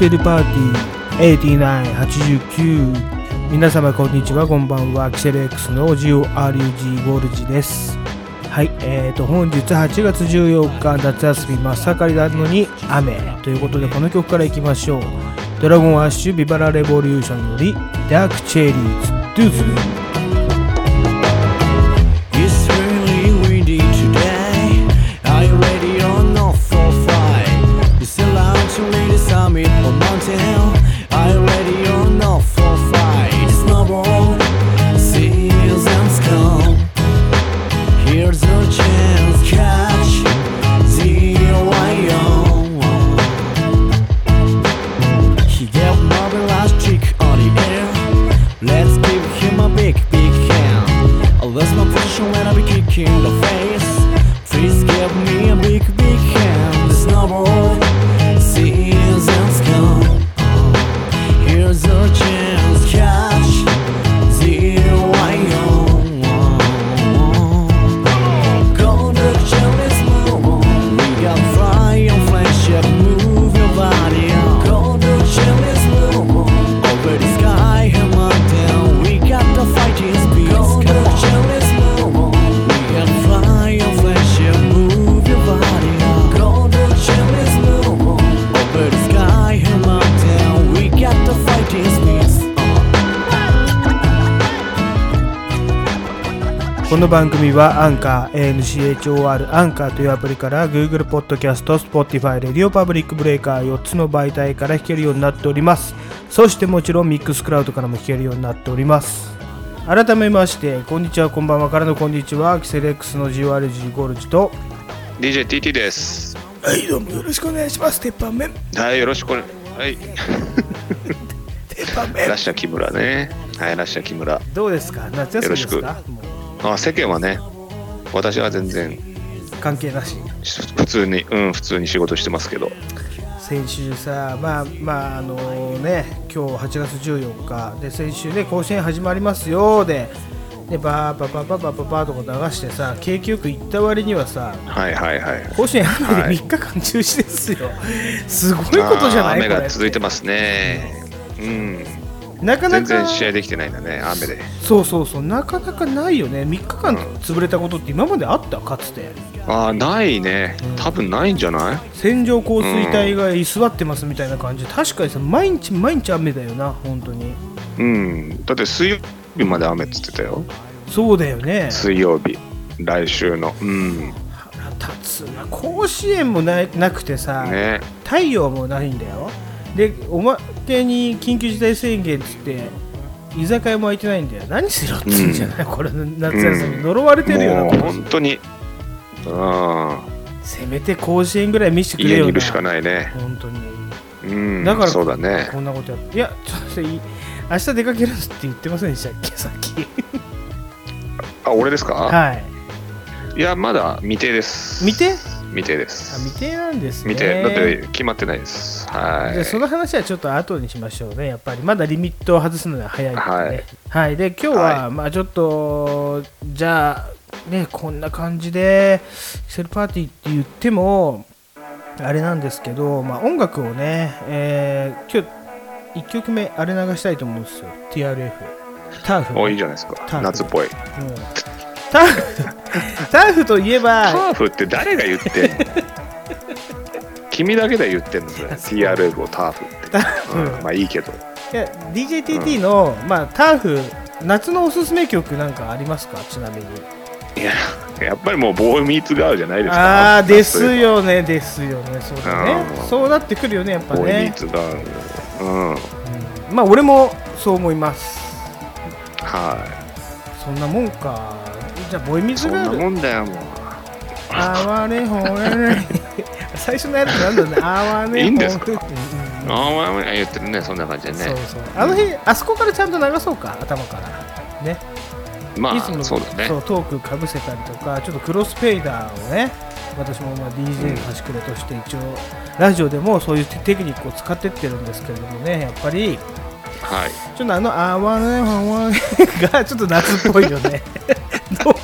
セルパーティー8989皆様こんにちはこんばんは。キセル X の GORUG ゴールジです。はいえーと本日8月14日夏休み真っ盛りなのに雨。ということでこの曲からいきましょう。ドラゴンアッシュビバラレボリューションよりダークチェリーズドゥズ It's 番組はアンカー ANCHOR アンカーというアプリから Google Podcast、Spotify、Radio Public Breaker 4つの媒体から弾けるようになっておりますそしてもちろんミックスクラウドからも弾けるようになっております改めましてこんにちはこんばんはからのこんにちはキセレックスの GORG ゴルジと DJTT です。はいどうもよろしくお願いします鉄板麺はい、よろしくお願い。はい。鉄板麺ラッシャー木村ね。はい、ラッシャー木村。どうですか？夏休みですよかもあ、世間はね、私は全然う関係なしし普通に、うん、普通に仕事してますけど。先週さまあまああのね今日8月14日で先週ね甲子園始まりますよででバーババババババーとか流してさ景気よく行った割にはさはいはいはい。甲子園雨ではい3日間中止ですよ、すごいことじゃない雨が続いてますね。うん。なかな全然か試合できてないんだね、雨で。そうそうそうなかなかないよね3日間潰れたことって今まであった？かつてああ、ないね。多分ないんじゃない？線状降水帯が居座ってますみたいな感じ確かにさ毎日毎日雨だよな本当にうん。だって水曜日まで雨っつってたよ。そうだよね水曜日。来週の。うん。腹立つな甲子園もななくてさ、ね。太陽もないんだよでおまけに緊急事態宣言っつって居酒屋も開いてないんだよ何しろっつうんじゃない、これ夏休み、うん呪われてるよなもう本当に。うん。せめて甲子園ぐらい見せてくれよな家にいるしかないね。本当にうん。だからそうだね。こんなことやっていやちょっと明日出かけるって言ってませんでしたっけ？さっきあ、俺ですか、はいい、や、まだ未定です。未定？未定であす。未定なんですね未定。だって決まってないです。はじゃあそい。の話はちょっと後にしましょうね、やっぱりまだリミットを外すのは早いからね。ははいい、で今日は、はまあちょっと、じゃあ、ね、こんな感じで、セルパーティーって言っても、あれなんですけど、まあ、音楽をね、えー今日1曲目、あれ流したいと思うんですよ、TRF。ターフ、お、いいじゃないですかター。フ夏っぽい。うんターフターフといえば、ターフって誰が言ってんの？君だけで言ってんのそれ。TRF をターフって。うん、まあいいけど。いや DJTT の、まあ、ターフ、夏のおすすめ曲なんかありますか、ちなみに。いや、やっぱりもうボーイミーツガールじゃないですか。ああですよねですよねそうだねうんそうなってくるよねやっぱボーイミーね、ツガール。うん。うんまあ俺もそう思いますはそんなもんかじゃあボイミズガールもんだよ、もう。あわれほれれ 最初のやつなんだね。あわれほれ。いいんですか？うんうんうん。ああ、まあまあ言ってるね、そんな感じでそうね。そう。あの日あそこからちゃんと流そうか頭からね。まいつもあ、そうだね。そ。うトークかぶせたりとかちょっとクロスペイダーをね私もまあ DJ の端くれとして一応ラジオでもそういうテクニックを使ってってるんですけれどもねやっぱりはい。ちょっとあの「あわねはわね」がちょっと夏っぽいよね。どう？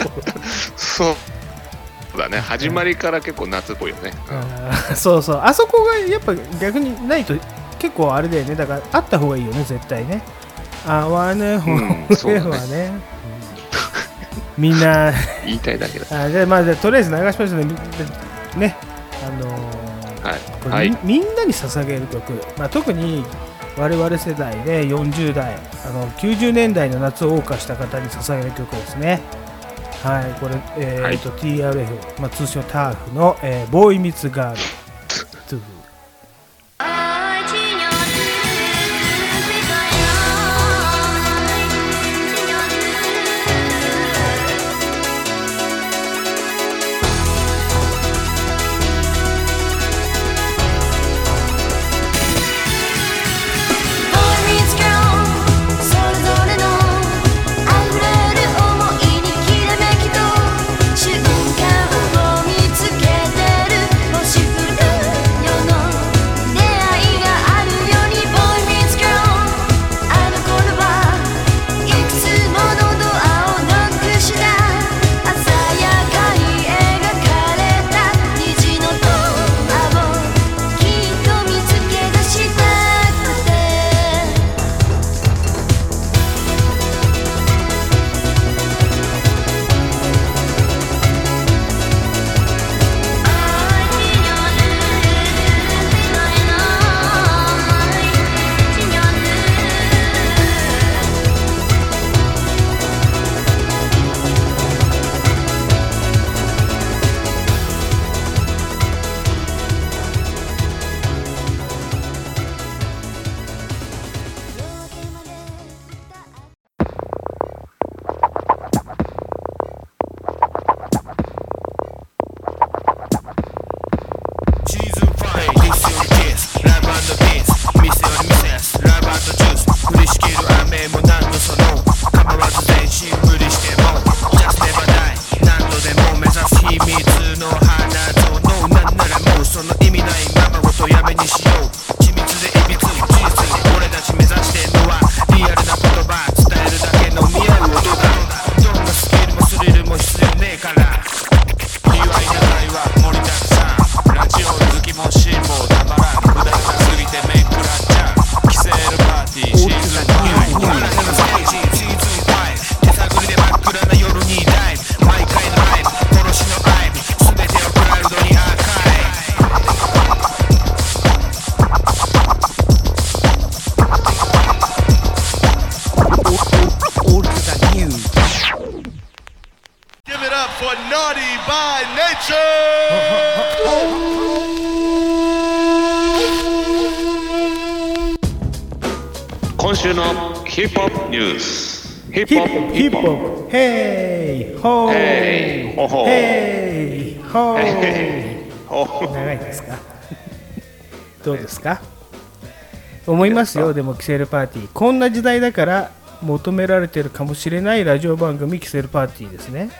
そうだね。始まりから結構夏っぽいよね、あーそうそう。あそこがやっぱ逆にないと結構あれだよね。だからあった方がいいよね絶対ね。あわねほうんそうだねはね、うん。みんな。言いたいだけだ。あじゃあまあじゃあとりあえず流しましょうね。ね。あのーはい。はい。みみんなに捧げる曲、まあ、特に我々世代で40代あの90年代の夏を謳歌した方に捧げる曲ですね。はいこれ、えーと TRF、まあ、通称ターフの、えーボーイミツガールニュースヒッヒプホップヒップホップヘイホーヘイホホーヘイホーヘイホー長いですか？どうですか？思いますよ。でもキセルパーティー。こんな時代だから求められてるかもしれないラジオ番組キセルパーティーですね。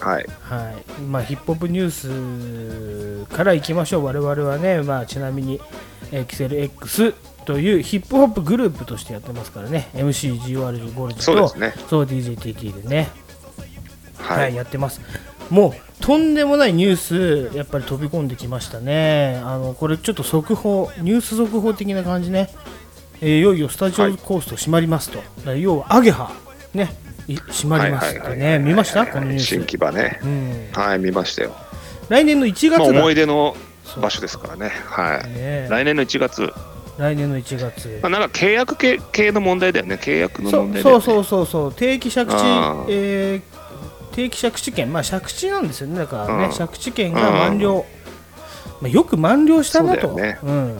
はい。はい。まあヒップホップニュースからいきましょう。我々はね。まあちなみに、えーキセル X というヒップホップグループとしてやってますからね MCGORG ゴルジとそうですねそう DJTT でねははいい、やってます。もうとんでもないニュース、やっぱり飛び込んできましたね。あのこれちょっと速報、ニュース速報的な感じね。えーいよいよスタジオコースト閉まりますと。だから要はアゲハね、い閉まりますってね。見ました？このニュ新ース。木場ねうん。はい見ましたよ来年の1月まあだ。思い出の場所ですからねはいね来年の1月来年の1月。ま。あ、なんか契約系系の問題だよね。契約のそ問題ね。そうそうそうそう定期借地えー定期借地権、まあ借地なんですよね、だからねうん、借地権が満了、まあ、よく満了したなと、そうだよね。うん、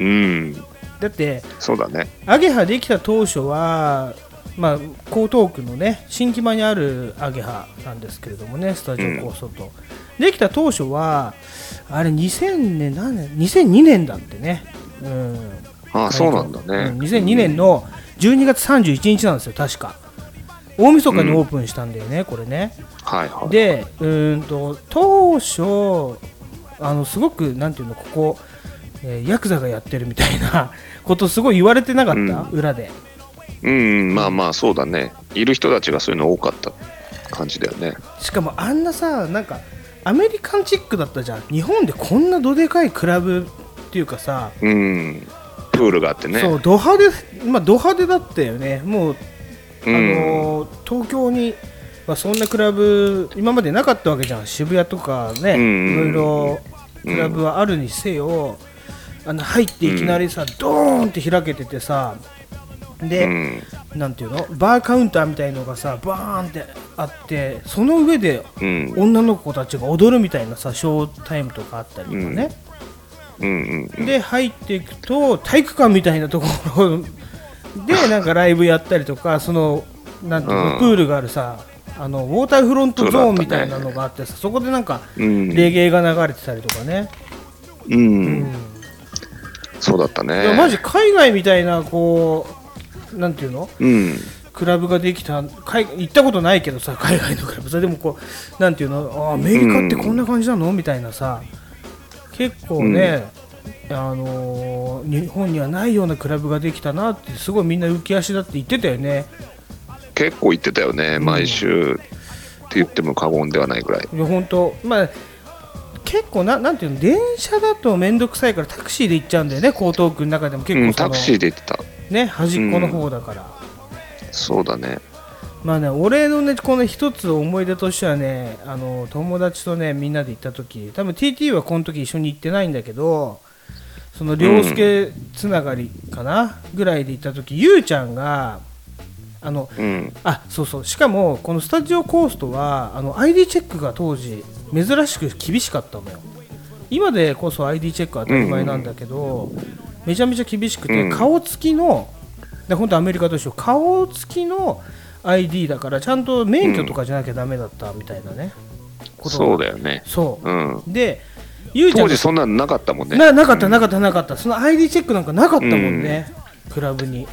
うん。だって、そうだね。アゲハできた当初は、まあ、江東区のね、新木場にあるアゲハなんですけれどもね、スタジオ構想と。できた当初は、あれ2000年、何年 ?2002 年だってね。うん。ああそうなんだね、うん2002年の12月31日なんですよ、確か。大晦日にオープンしたんだよね、これね。はいはいで、うーんと当初、あのすごく、なんていうの、ここ、えーヤクザがやってるみたいな こと、すごい言われてなかった、うん裏で。うんまあまあそうだねいる人たちがそういうの多かった感じだよねしかもあんなさ、なんか、アメリカンチックだったじゃん。日本でこんなどでかいクラブっていうかさ、うん。プールがあってね。そうド派手まあド派手だったよね。もう、うん。あのー東京に、まあ、そんなクラブ今までなかったわけじゃん。渋谷とかね、うんいろいろクラブはあるにせよ、あの入っていきなりさ、ドーンって開けててさで、うん。なんていうの？バーカウンターみたいのがさバーンってあってその上でうん。女の子たちが踊るみたいなさショータイムとかあったりとかね、うんうんで入っていくと体育館みたいなところ でなんかライブやったりとかそのなんていうの、うん。プールがあるさあのウォーターフロントゾーンみたいなのがあってさそこでなんかうん。レゲエが流れてたりとかね、ううん。んそうだったね。マジ海外みたいなこうなんていうの？うん。クラブができた海行ったことないけどさ海外のクラブ。さでもこうなんていうの？あアメリカってこんな感じなの？みたいなさ結構ね、あのー日本にはないようなクラブができたなってすごいみんな浮き足だって言ってたよね。結構行ってたよね毎週。って言っても過言ではないぐらい。いや本当まあ結構ななんていうの電車だと面倒くさいからタクシーで行っちゃうんだよね江東区の中でも結構うんタクシーで行ってた。ね端っこの方だから、そうだねまあね、俺のね、この一つ思い出としてはね、あの友達とね、みんなで行った時多分 TT はこの時一緒に行ってないんだけど、その涼介つながりかな、ぐらいで行った時ゆうちゃんが、あのうん。あそうそう、しかもこのスタジオコーストはあの ID チェックが当時、珍しく厳しかったのよ。今でこそ ID チェックは当たり前なんだけど、めちゃめちゃ厳しくて、うん。顔つきの、で本当アメリカと一緒、顔つきの ID だから、ちゃんと免許とかじゃなきゃダメだったみたいなね、ことが。そうだよね。そう。うん。で、ゆうちゃんが当時そんなのなかったもんね。ななかった、なかった、なかった、その ID チェックなんかなかったもんね、クラブに。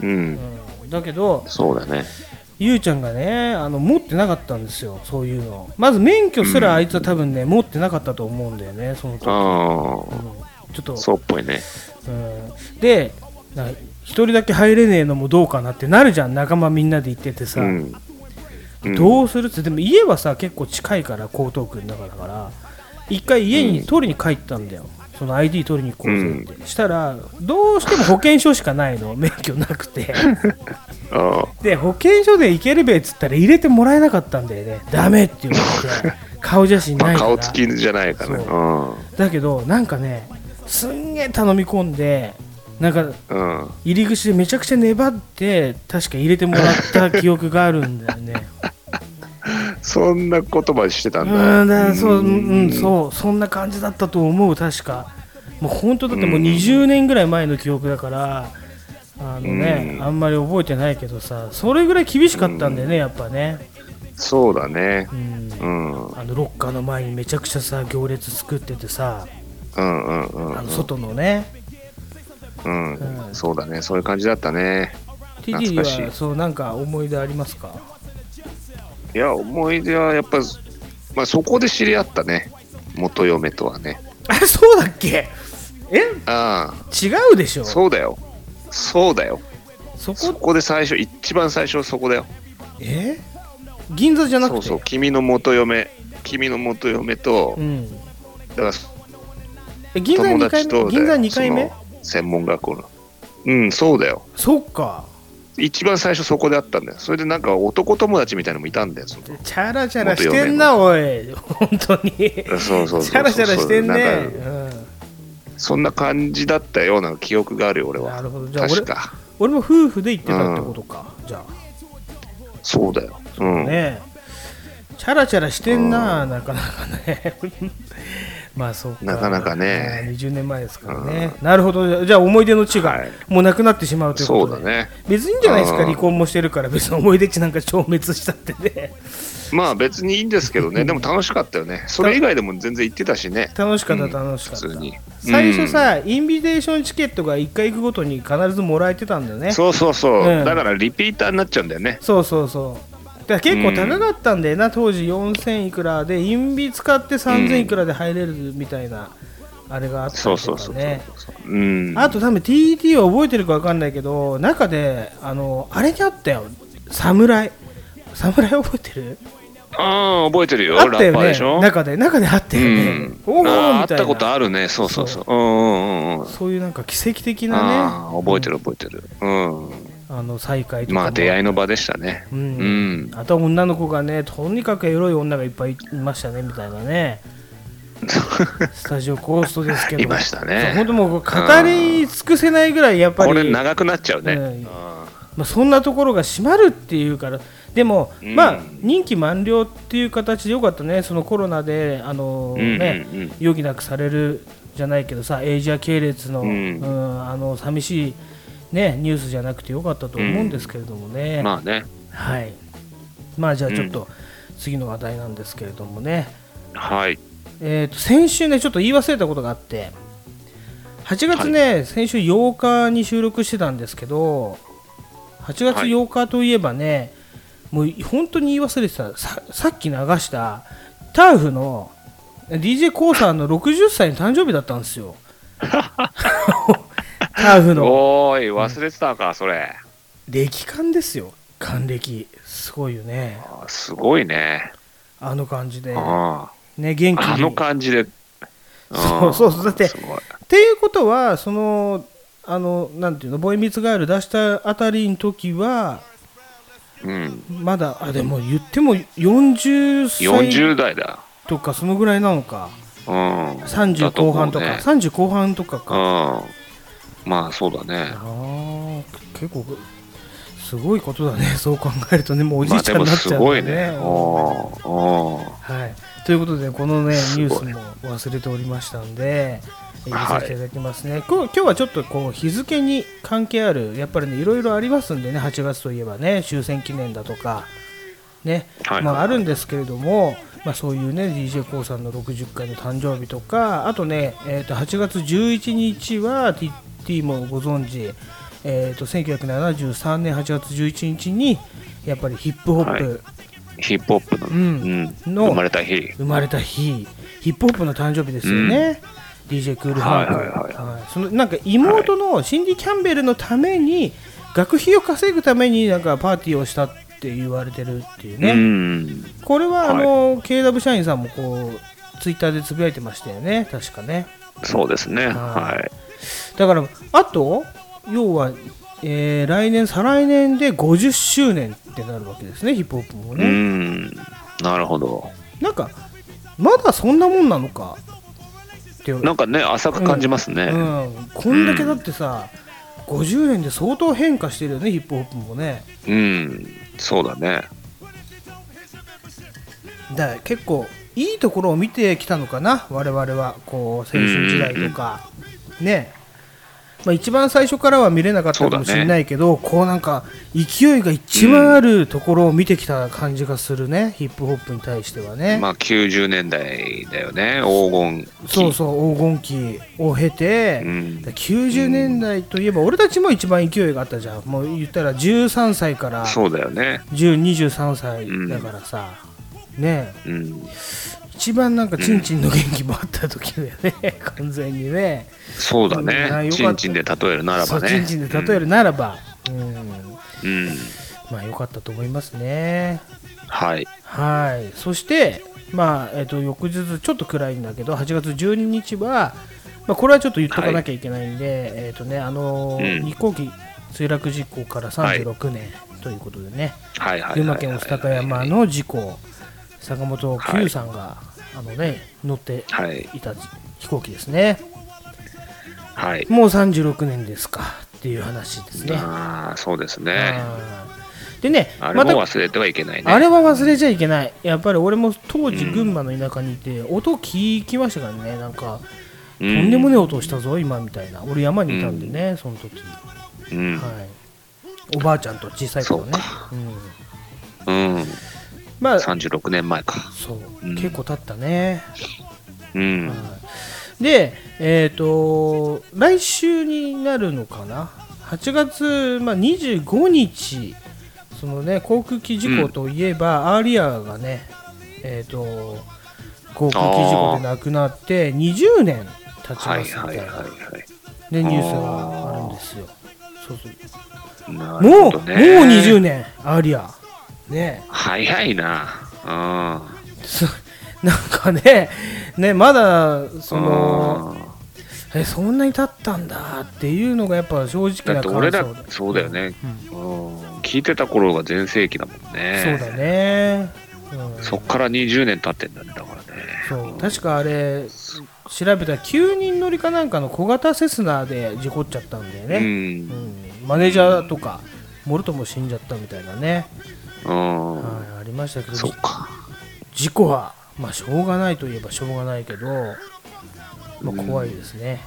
うん。うん。だけど、そうだね。ゆうちゃんがねあの持ってなかったんですよ。そういうの。まず免許すらあいつは多分ね、持ってなかったと思うんだよねその時、あうん。ちょっと。あそうっぽいね。うん、で人だけ入れねえのもどうかなってなるじゃん。仲間みんなで行っててさ、うん。うん。どうする？ってでも家はさ結構近いから江東区の中だから。一回家に取りに帰ったんだよ、その ID 取りに行こうぜって、したらどうしても保険証しかないの。免許なくて。あで保険証で行けるべっつったら入れてもらえなかったんだよね。ダメって言われて。顔写真あまあないから。顔つきじゃないかなだけどなんかねすんげえ頼み込んでなんか入り口でめちゃくちゃ粘って確か入れてもらった記憶があるんだよね。そんな言葉してたうんだ。んだそう、うん。うん、そうそんな感じだったと思う確か。もう本当だってもう20年ぐらい前の記憶だからあのね、うん。あんまり覚えてないけどさそれぐらい厳しかったんだよね、やっぱね、そうだね。うん。うん。あのロッカーの前にめちゃくちゃさ行列作っててさ。うんうんうん。あの外のね、うん。うんそうだね。そういう感じだったね。TT 懐かしい。はそうなんか思い出ありますか？いや思い出はやっぱまあそこで知り合ったね。元嫁とはね。あれそうだっけ？え？あ違うでしょ？あそうだよ。そうだよ。そそここで最初一番最初そこだよ。え？銀座じゃなくて？そうそう。君の元嫁。君の元嫁とうん、だからえ銀座2回目？銀座2回目？専門学校の。うんそうだよ。そっか。一番最初そこであったんだよ。それでなんか男友達みたいなのもいたんだよそのチャラチャラしてんなおい。本当に。チそうそうそうそう。ャラチャラしてんね。なんかそんな感じだったよ。うな記憶があるよ俺うん、なはるほど。じゃあ俺確か。俺も夫婦で行ってたってことか、じゃあ。そうだよ。うん。ねチャラチャラしてんな、なかなかねまあそうか。なかなかね。まあ20年前ですからね、なるほど。じゃあ思い出の地がはい。もうなくなってしまうということで、そうだね。別にいいんじゃないですかうん。離婚もしてるから。別に思い出地なんか消滅したってね。まあ別にいいんですけどね。でも楽しかったよね。それ以外でも全然行ってたしね。楽しかったうん。楽しかった、普通に。最初さ、インビテーションチケットが1回行くごとに必ずもらえてたんだよね。そうそうそう、うん。だからリピーターになっちゃうんだよね。そうそうそうだ結構高かったんだよな、当時4000いくらでインビ使って3000いくらで入れるみたいな、あれがあったりとかそうそうそうそうねう。ん。あと多分 TT は覚えてるか分かんないけど中であのあれにあったよ。侍侍覚えてる？ああ覚えてるよ。あったよね。中で。中であったよね、うん。おおみたいな。あったことあるね。そうそうそう。う。んうんうんうん。そういうなんか奇跡的なね。ああ覚えてる覚えてる。うんあの再会とかも。まあ出会いの場でしたね。ううん。んあとは女の子がねとにかくエロい女がいっぱいいましたねみたいなね。スタジオコーストですけど。いましたね。本当もう語り尽くせないぐらいやっぱり。これ長くなっちゃうね。うん。うん。まあ、そんなところが閉まるっていうからでも、うん。まあ任期満了っていう形でよかったね。そのコロナであの、うんねうんうん。余儀なくされるじゃないけどさエイジア系列の,、ううんんあの寂しい、ね、ニュースじゃなくてよかったと思うんですけれどもね、まあね。はい。まあじゃあちょっと次の話題なんですけれどもね、はい。えー、と先週ねちょっと言い忘れたことがあって8月ね、先週8日に収録してたんですけど8月8日といえばね、もう本当に言い忘れてたささっき流したターフの d j k o さんの60歳の誕生日だったんですよ ターフの。おーい忘れてたかそれ。歴感ですよ。還暦。すごいよね。すごいね。あの感じで。あね元気あの感じで。そうそうそう。だってっていうことはそのあのなんていうのボーイミツガール出したあたりの時はうん。まだあでも言っても40歳。40代だ。とかそのぐらいなのか。うん。30後半とか。だ思うね。30後半とかか。うんまあそうだね。あー結構すごいことだね。そう考えるとね。もうおじまあいちゃんになっちゃうね。ごいね。はい、ということでこのねニュースも忘れておりましたんで入れさせていただきますね、こう今日はちょっとこう日付に関係あるやっぱりねいろいろありますんでね。8月といえばね終戦記念だとかね、はい。まあ、あるんですけれども、まあ、そういうね d j k o さんの60回の誕生日とかあとね、えー、と8月11日は TT もご存知、えー、と1973年8月11日にやっぱりヒップホップ、ヒップホップの,、うん。うん。の生まれた日。生まれた日。ヒップホップの誕生日ですよね、DJ クールハーク、はいはいはいはい。そのなんか妹のシンディ・キャンベルのために学費を稼ぐためになんかパーティーをしたって言われてるっていうね、うん。これはあはい。の、KW 社員さんもこうツイッターでつぶやいてましたよね。確かね。そうですね。はい。はい。だからあと要は、えー来年再来年で50周年ってなるわけですね。ヒップホップもうね、ん。なるほど。なんかまだそんなもんなのか。ってなんかね浅く感じますね、うん、こんだけだってさ、50年で相当変化してるよねヒップホップもね。うん、そうだね。だ結構いいところを見てきたのかな。我々はこう青春時代とか、ねまあ、一番最初からは見れなかったかもしれないけど、こうなんか勢いが一番あるところを見てきた感じがするね、ヒップホップに対してはね、まあ90年代だよね、黄金期。そうそう黄金期を経て、うん。90年代といえば俺たちも一番勢いがあったじゃん。もう言ったら13歳からそうだよね。1023歳だからさ、ね。えうん、一番なんかチンチンの元気もあった時だよね、完全にねそうだね。たチンチンで例えるならばね。チンチンで例えるならば、うんうん。うん。まあ良かったと思いますねはい。はいそしてまあえっ、と翌日ちょっと暗いんだけど8月12日は、まあ、これはちょっと言っとかなきゃいけないんで、えっ、とねあのーうん日航機墜落事故から36年ということでね、はいはいはいはい。群馬県御巣鷹山の事故坂本九さんが、あのね乗ってはい。いた飛行機ですね。はい。もう36年ですかっていう話ですね。ああ、そうですね。でねあれも忘れてはいけないね。あれは忘れちゃいけない。やっぱり俺も当時群馬の田舎にいて、音聞きましたからね。なんかととんでもねえ音したぞ今みたいな。俺山にいたんでね、その時、うん。はい、おばあちゃんと小さい頃ね。そううん、うん。まあ36年前か。そう、うん。結構経ったね、うん。はい。でえっ、と来週になるのかな？8月、まあ、25日。そのね航空機事故といえば、アーリアがねえっ、と航空機事故で亡くなって20年経ちはいますみたいな、はいはいはね、ニュースがあるんですよ。そうそう。い。なもう、もうるほどね。20年アーリアね。早いな。うん。そ なんかねねまだそのえそんなに経ったんだっていうのがやっぱ正直なだって俺ら感想そうだよね、うん。聞いてた頃が全盛期だもんね。そうだね、うん、そっから20年経ってんだねだからね。そう。確かあれ調べたら9人乗りかなんかの小型セスナで事故っちゃったんだよね、うん。うん。マネージャーとかもろとも死んじゃったみたいなね、うん、はい、ありましたけどそうか。事故はまあしょうがないといえばしょうがないけど、まあ、怖いですね、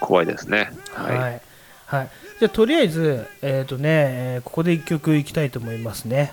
怖いですね。はい、はい、はい。じゃあとりあえずえっ、とね、えーここで1曲いきたいと思いますね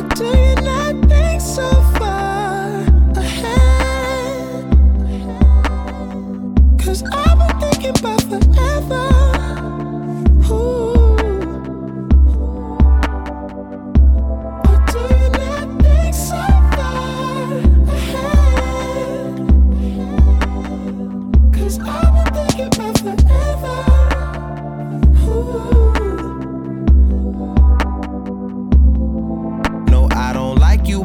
Cause I've been thinking about forever. Ooh.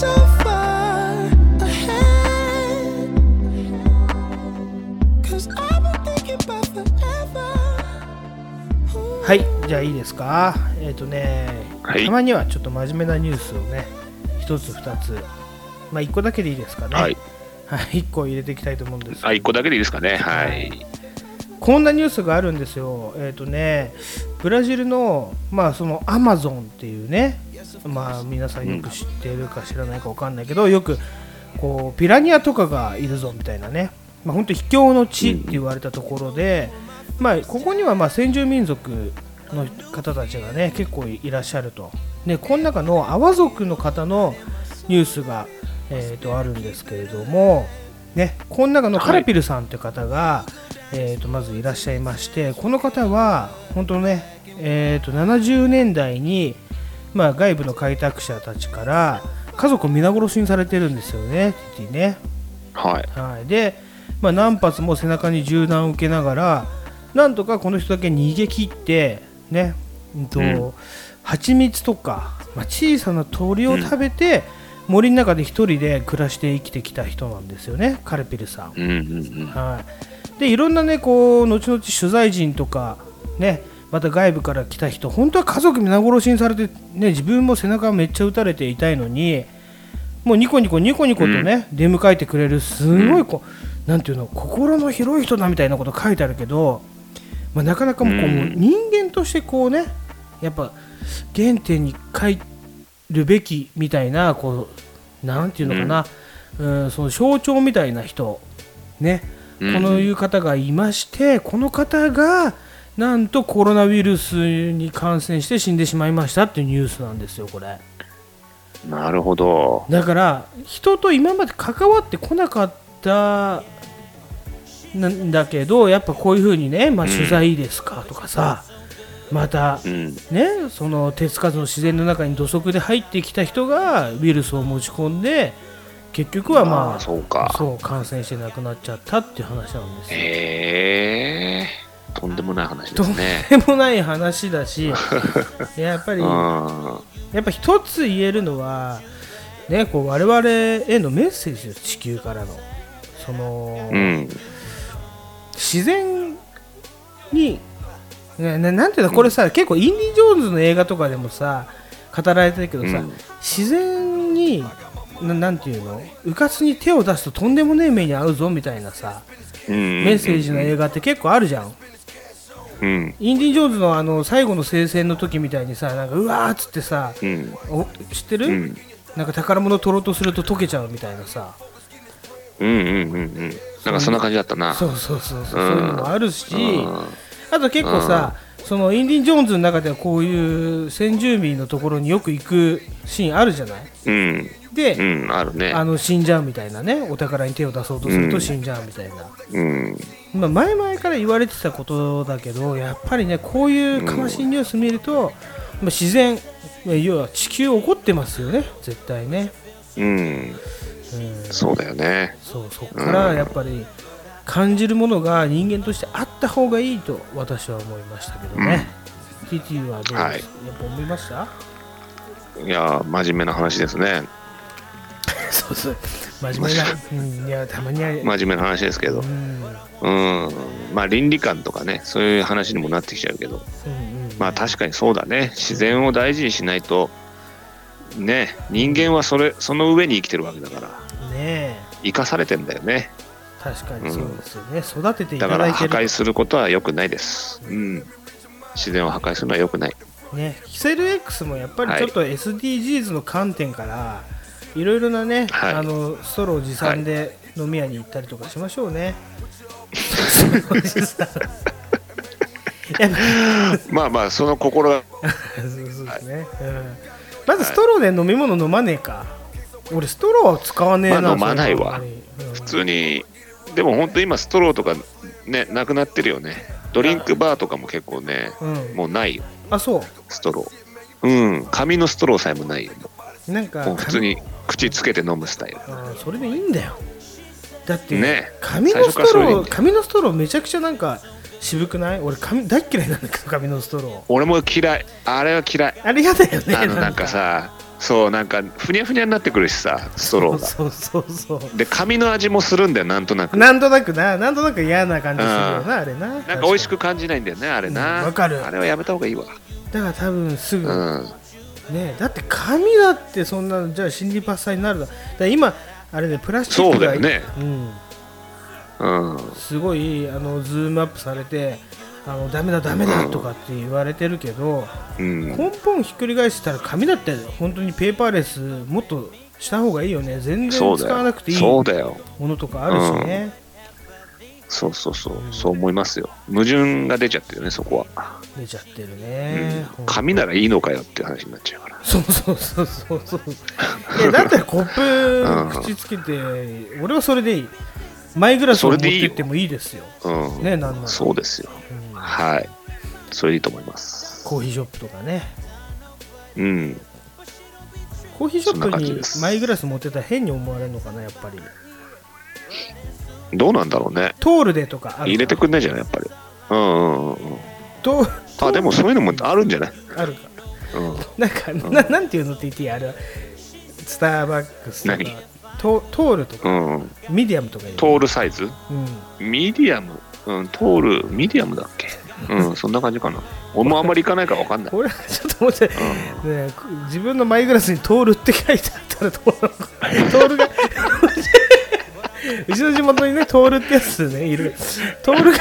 はいじゃあいいですか？えっ、とね、はい。たまにはちょっと真面目なニュースをね一つ二つ。まあ一個だけでいいですかね。はい、はい、1個入れていきたいと思うんですけど。あ一個だけでいいですかね。はいこんなニュースがあるんですよ、えっ、とね、ブラジルの、まあ、そのアマゾンっていうね、まあ、皆さんよく知ってるか知らないか分かんないけど、よくこうピラニアとかがいるぞみたいなね、まあ、本当、秘境の地って言われたところで、まあ、ここにはまあ先住民族の方たちがね結構いらっしゃると、でこの中のアワ族の方のニュースが、えー、とあるんですけれども、ね、この中のカラピルさんという方が、えー、とまずいらっしゃいましてこの方は本当ね、えー、と70年代に、まあ、外部の開拓者たちから家族を皆殺しにされてるんですよねティティね。はい。はい、で、まあ、何発も背中に銃弾を受けながらなんとかこの人だけ逃げ切ってね、うんとうん。蜂蜜とか、まあ、小さな鳥を食べて、森の中で一人で暮らして生きてきた人なんですよねカルピルさん。うんうんうん。はい、でいろんなねこう後々取材陣とかねまた外部から来た人本当は家族皆殺しにされて、ね、自分も背中めっちゃ撃たれて痛いのにもうニコニコニコニコとね、出迎えてくれるすごいこう、なんていうの心の広い人だみたいなこと書いてあるけど、まあ、なかなかもうこう、うん人間としてこうねやっぱ原点に帰るべきみたいなこうなんていうのかな、うん、その象徴みたいな人ねのいう方がいまして、この方がなんとコロナウイルスに感染して死んでしまいましたっていうニュースなんですよ、これ。なるほど。だから、人と今まで関わってこなかったなんだけど、やっぱこういうふうにね、まあ、うん。取材ですかとかさ、また、うん。ね、その手つかずの自然の中に土足で入ってきた人がウイルスを持ち込んで、結局はまあ、あそうか。そう感染して亡くなっちゃったっていう話なんですよ。へえとんでもない話でとんすねでもない話だし やっぱりうん。やっぱ一つ言えるのは、ね、こう我々へのメッセージです地球からの。その、うん。自然にねななんていうのこれさ、結構インディ・ジョーンズの映画とかでもさ語られてるけどさ、うん。自然にななんていうの？うかつに手を出すととんでもねえ目に遭うぞみたいなさうん。メッセージの映画って結構あるじゃん、うん。インディ・ジョーンズのあの最後の聖戦の時みたいにさなんかうわーっつってさ、うん。お知ってる、うん。なんか宝物取ろうとすると溶けちゃうみたいなさ。うんうんうんうん。なんかそんな感じだったな。そうそうそうそう、うんそういうのもあるし、うん。あと結構さ、そのインディ・ジョーンズの中ではこういう先住民のところによく行くシーンあるじゃない？うん。で、うんあるね。あの死んじゃうみたいなね。お宝に手を出そうとするうん。と死んじゃうみたいな、うん。まあ、前々から言われてたことだけどやっぱりねこういう悲しいニュース見ると、まあ、自然まあ要は地球怒ってますよね。絶対ね、うん。うん、そうだよね。そうそこからやっぱり感じるものが人間としてあった方がいいと私は思いましたけどね、TT はどうです？か、はい。やっぱ思いました？いや真面目な話ですねそうそう。真面目な、うん、いやたまには、真面目な話ですけど。うん。うんまあ倫理観とかねそういう話にもなってきちゃうけど。うんうん。まあ確かにそうだね。自然を大事にしないとね人間はそれその上に生きてるわけだから。ねえ。生かされてんだよね。確かにそうですよね、育てていだから破ただいてる壊することは良くないです。うん。自然を破壊するのは良くない。ねキセル X もやっぱりちょっと SDGs の観点から、い、ろいろなね、はい。あのストロー持参で飲み屋に行ったりとかしましょうね、まあまあその心が。そうですね、うん。まずストローで飲み物飲まねえか、俺ストローは使わねえな、まあ飲まないわ。うん。普通に。でも本当今ストローとかねなくなってるよね。ドリンクバーとかも結構ねうん、もうないよ。あそストロー。うん。紙のストローさえもないようなんか普通に口つけて飲むスタイル。あそれでいいんだよ。だって、ね紙のストロー紙のストローめちゃくちゃなんか渋くない？俺紙大っ嫌いなんだけど紙のストロー。俺も嫌い。あれは嫌い。あれ嫌だよねあのなんか。さそうなんかふにゃふにゃになってくるしさストローが。そうそうそうそで紙の味もするんだよなんとなく。うなんとなくななんとなく嫌な感じするよなあれな。なんか美味しくく感じないんだよねあれうんなわかる。あれはやめた方がいいわ。だから多分すぐ、うんねだって紙だってそんなのじゃあ心理伐採になるだ。今あれでプラスチックがそうだよね。うん。うん。すごいあのズームアップされてあのダメだダメだとかって言われてるけど、うん。根本ひっくり返したら紙だって本当にペーパーレスもっとした方がいいよね。全然使わなくていいものとかあるしね、そうそうそう。そう思いますよ。矛盾が出ちゃってるねそこは、出ちゃってるうねん、、紙ならいいのかよっていう話になっちゃうから。そうそうそうそうそう。いやだったらコッうんプ口つけて 俺はそれでいい。マイグラスを持ってってもいいですよ。うん。ねなんなら。そうですよ。うん。はい。それでいいと思います。コーヒーショップとかね。うん。コーヒーショップにマイグラス持ってたら変に思われるのかなやっぱりどうなんだろうね。トールでとか入れてくんないじゃないやっぱり。うんうんうんうん。トあでもそういうのもあるんじゃない？あるか。うん。なんか、ななんていうのって言っていい？あれは。スターバックスとか。何？ドトールとか。うんミディアムとかトールサイズ？うん。ミディアム？うんトールミディアムだっけ？うん。そんな感じかな。俺もあんまり行かないから分かんない。俺はちょっと思って、ねえ、自分のマイグラスにトールって書いてあったらどうなのか。トールがうちの地元にねトールってやつねいる。トールが。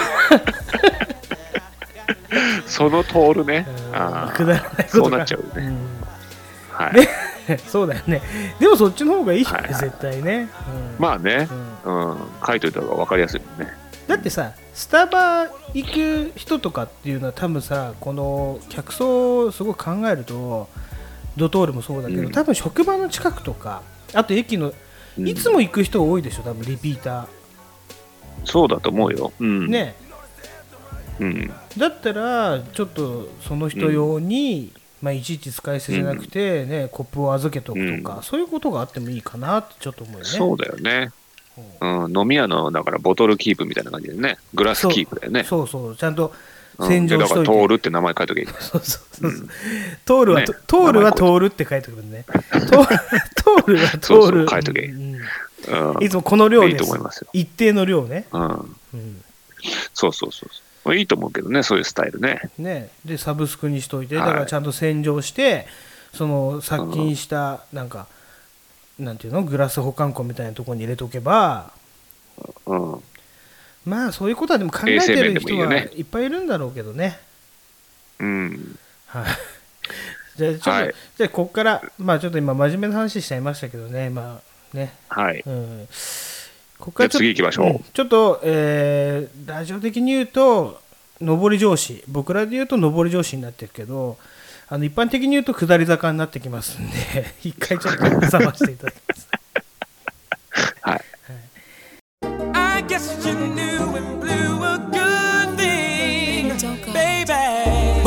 そのトールね。うんあくだらないことが。そうなっちゃうね。ん。はい。ね。そうだよね。でもそっちの方がいいよね、絶対ね、うん。まあね。うん。うん。書いといた方が分かりやすいもんね。だってさスタバ行く人とかっていうのは多分さこの客層をすごく考えるとドトールもそうだけど、うん。多分職場の近くとかあと駅のうん。いつも行く人多いでしょ？多分リピータそうだと思うよ。うん。ーね。うん。だったらちょっとその人用に、まあ、いちいち使い捨てじゃなくて、ねコップを預けとくとか、うん。そういうことがあってもいいかなってちょっと思うよね。そうだよね。うん。飲み屋のだからボトルキープみたいな感じでね。グラスキープだよね。そう。そうちゃんとうん洗浄しといて、でだからトールって名前書いとけばいい。そうそうそう。そうトールは、ね。トトールはトールって書いてくるね。トートールはトール。そうそう書いとけ。うんうん。いつもこの量です。いいと思いますよ。一定の量ね。うん。うん。そうそうそうそう。まあいいと思うけどね、そういうスタイルね。ね、でサブスクにしといて、だはい。からちゃんと洗浄して、その殺菌した、なんか、なんていうの、グラス保管庫みたいなところに入れとけば、うん。まあそういうことはでも考えてる人はいっぱいいるんだろうけどね。うん。はい。じゃあちょっと、はいじゃあここから、まあちょっと今真面目な話しちゃいましたけどね、まあね、はい。うん。ここからじゃあ次行きましょうんちょっと、えーラジオ的に言うと、上り上司、僕らで言うと上り上司になってるけど、あの一般的に言うと下り坂になってきますんで、一回ちょっと挟ませていただきます。はい。I guess you knew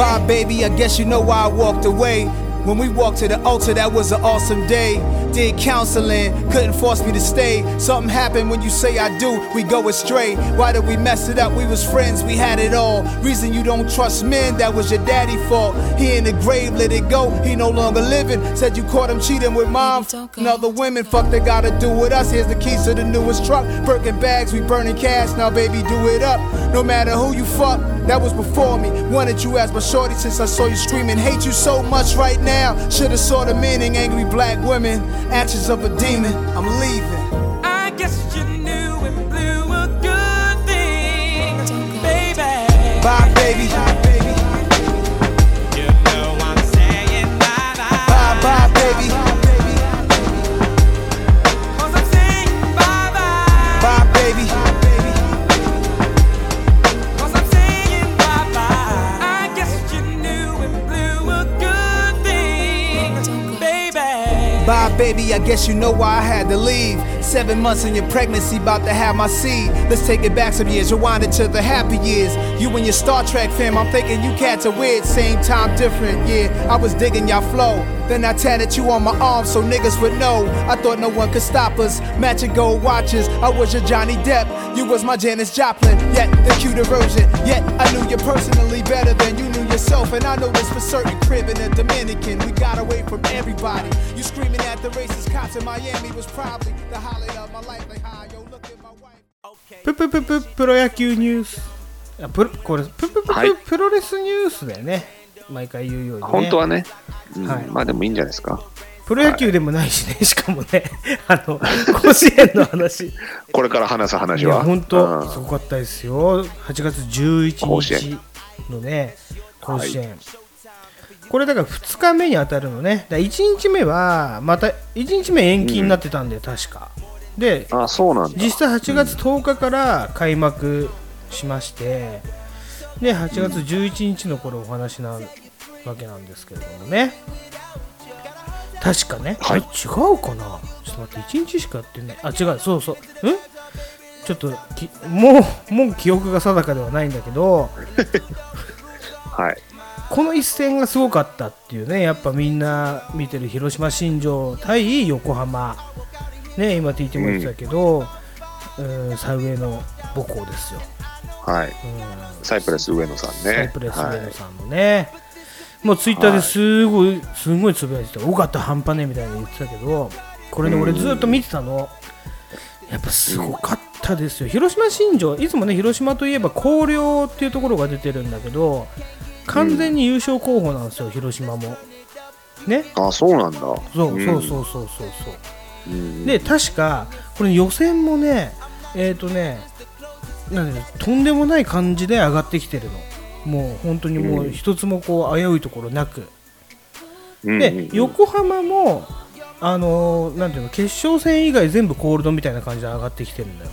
Bye, baby, I guess you know why I walked away. When we walked to the altar, that was an awesome day. Did counseling, couldn't force me to stay. Something happened when you say I do, we go astray. Why did we mess it up? We was friends, we had it all. Reason you don't trust men, that was your daddy fault. He in the grave, let it go, he no longer living. Said you caught him cheating with mom and other women. Fuck they gotta do with us. Here's the keys to the newest truck. Birkin bags, we burning cash, now baby do it up. No matter who you fuck, that was before me. Wanted you as my shorty since I saw you screaming. Hate you so much right now. Should've saw the meaning. Angry black women, actions of a demon. I'm leaving. I guess you guess you know why I had to leave. Seven months in your pregnancy, about to have my seed. Let's take it back some years, rewind it to the happy years. You and your Star Trek fam, I'm thinking you cats are weird, same time different, yeah. I was digging y'all flow. Then I tatted you on my arm so niggas would know. I thought no one could stop us. Matching gold watches, I was your Johnny Depp. You was my Janis Joplin, yet the cuter version. Yet I knew you personally better than you knew yourself. And I know this for certain, crib in the Dominican. We got away from everybody. You screaming at the racist cops in Miami was probably the highlight of my life. Like, hi, yo, look at my wife. プププププロ野球ニュース。あプロこれププププ、はいプロレスニュースだよね。毎回言うように、ね。本当はね、うんはいまあでもいいんじゃないですか。プロ野球でもないしね、しかもね、あの、甲子園の話。これから話すい話は。や、本当、うんすごかったですよ。8月11日甲子園のね、甲子園。これだから2日目に当たるのね。だ1日目は、また、1日目延期になってたんで、確か。で、あ、そうなんだ。実際8月10日から開幕しまして、で8月11日の頃お話なわけなんですけれどもね。確かね、はい。違うかな。ちょっと待って1日しかやってねあ違うそうそうん？ちょっときもうもう記憶が定かではないんだけど。はい。この一戦がすごかったっていうねやっぱみんな見てる広島新庄対横浜。ね今 TT も言ってたけど、うん、最上の母校ですよ、はい。うん、サイプレス上野さんね。サイプレス上はい野さんのね、もうツイッターですごい、すごいつぶやいてた、多かった半端ねみたいな言ってたけど、これね、俺ずっと見てたの、やっぱすごかったですよ、広島新庄、いつもね、広島といえば広陵っていうところが出てるんだけど、完全に優勝候補なんですよ、広島も。ね、あ、そうなんだ。そううん。そうそうそうそうそう。うん。で確かこれ予選もねえっ、とねなんでとんでもない感じで上がってきてるの。もう本当にもう一つもこう危ういところなく、で横浜もあのーなんていうの決勝戦以外全部コールドみたいな感じで上がってきてるんだよ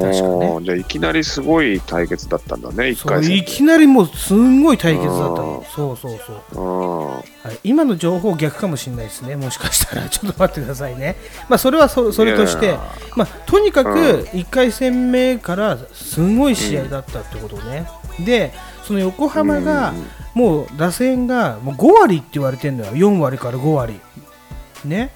確かね。じゃあいきなりすごい対決だったんだね、一そう回戦。いきなりもうすんごい対決だったの。あそうそうそう。うん。はい、今の情報逆かもしれないですね、もしかしたら、ちょっと待ってくださいね、まあ、それはそそれとしてまあ、とにかくうん。1回戦目からすごい試合だったってことね、でその横浜がもう打線がもう5割って言われてるのよ、4割から5割。ね、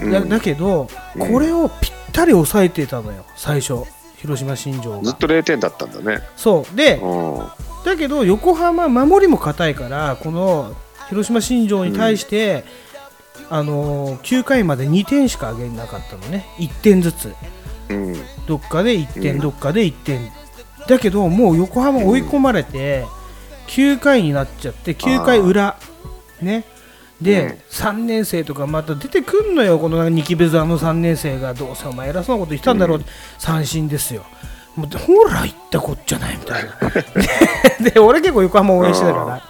だうん。だけど、うん。これをぴったり抑えてたのよ、最初、広島新庄が。ずっと0点だったんだね。そう。でうん。だけど横浜守りも硬いからこの広島新庄に対して、あのー9回まで2点しか上げなかったのね。1点ずつ。うん。どっかで1点、うんどっかで1点。だけどもう横浜追い込まれて9回になっちゃって9回裏。ねで、うん。3年生とかまた出てくんのよこのニキベザの3年生がどうせお前偉そうなこと言ってたんだろう、三振ですよ。もうほら言ったこっちゃないみたいな。でで俺結構横浜応援してたから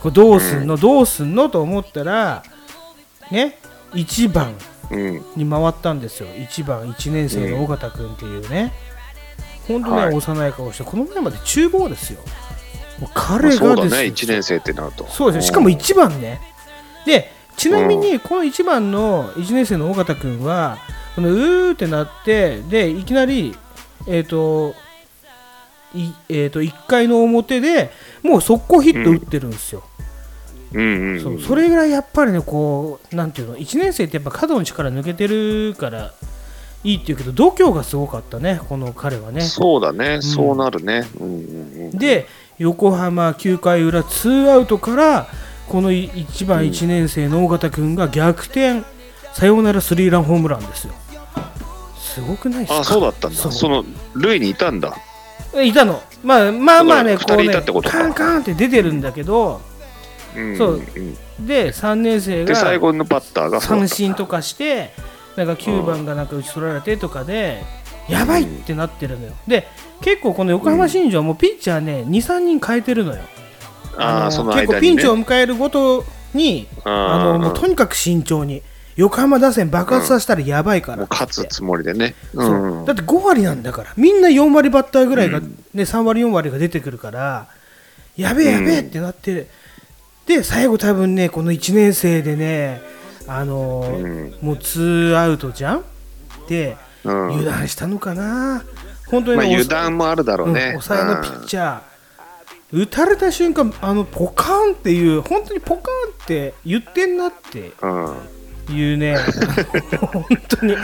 これどうすんの、どうすんのと思ったらね1番うん。に回ったんですよ。1番1年生の尾形君っていうね、本当ね、はい。幼い顔してこの前まで厨房ですよ。彼がですよ。1年生ってなると。そうですよ。しかも1番ねでちなみにこの1番の1年生の尾形君はこのうーってなってでいきなりえっ、といえー、と1回の表でもう速攻ヒット打ってるんですよ、うんうんうん。そうそれぐらいやっぱりねこうなんていうの1年生ってやっぱ角の力抜けてるからいいっていうけど度胸がすごかったねこの彼はねそうだね、そうなるね。うんうんうん。で横浜9回裏ツーアウトからこの1番1年生の尾形君が逆転。サヨナラスリーランホームランですよ。すごくないですか？あ、そうだったんだ。その、塁にいたんだ。いたの。まあまあまあねこうねたってことか。カンカンって出てるんだけどうんそう。うん。で3年生で、最が後のバッターが三振とかしてなんか9番がなんか打ち取られてとかでやばいってなってるのよ。で結構この横浜新庄もピッチャーね23人変えてるのよ。のああ、その結構。ピンチを迎えるごとにあのもうとにかく慎重に横浜打線爆発させたらやばいから。もうって勝つつもりでね。うそんう。だって5割なんだから。みんな4割バッターぐらいが、うん。ね、3割4割が出てくるからやべえやべえってなって、で最後多分ねこの1年生でねあのーうん。もう2アウトじゃん？でうん。油断したのかな？本当にまあね油断もあるだろううんね。抑えのピッチャー、打たれた瞬間あのポカーンっていう本当にポカーンって言ってんなってうん。うん。いうね本当に。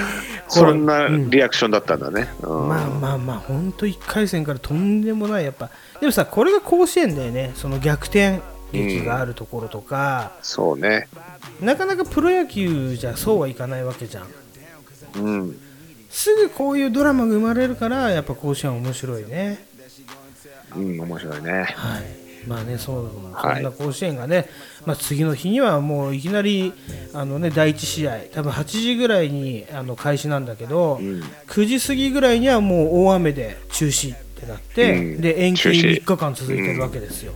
そんなうん。リアクションだったんだね。うん。まあまあまあ本当1回戦からとんでもないやっぱ。でもさこれが甲子園だよね。その逆転劇があるところとか、そうね。なかなかプロ野球じゃそうはいかないわけじゃん。うん。すぐこういうドラマが生まれるからやっぱ甲子園面白いねうん、面白いね。はいまあねそうはいそんな甲子園がね、まあ、次の日にはもういきなりあの、ね、第1試合多分8時ぐらいにあの開始なんだけど、うん9時過ぎぐらいにはもう大雨で中止ってなって、うんで延期中止3日間続いてるわけですよ。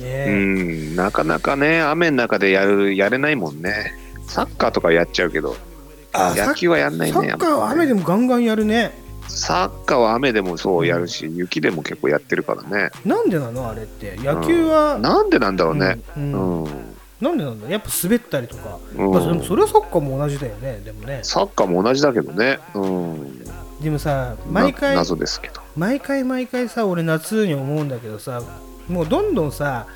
うねん、なかなかね、雨の中でやるやれないもんね。サッカーとかやっちゃうけど、あ野球はやんないね。サッカーは雨でも。もガンガンやるね。サッカーは雨でもそうやるし、雪でも結構やってるからね。なんでなのあれって？野球は、うんなんでなんだろうね。ううんん。なんでなんだ？やっぱ滑ったりとか、うんまあ、でもそれはサッカーも同じだよねでもねサッカーも同じだけどね。うん。でもさ毎回な謎ですけど。毎回毎回さ俺夏に思うんだけどさもうどんどんさ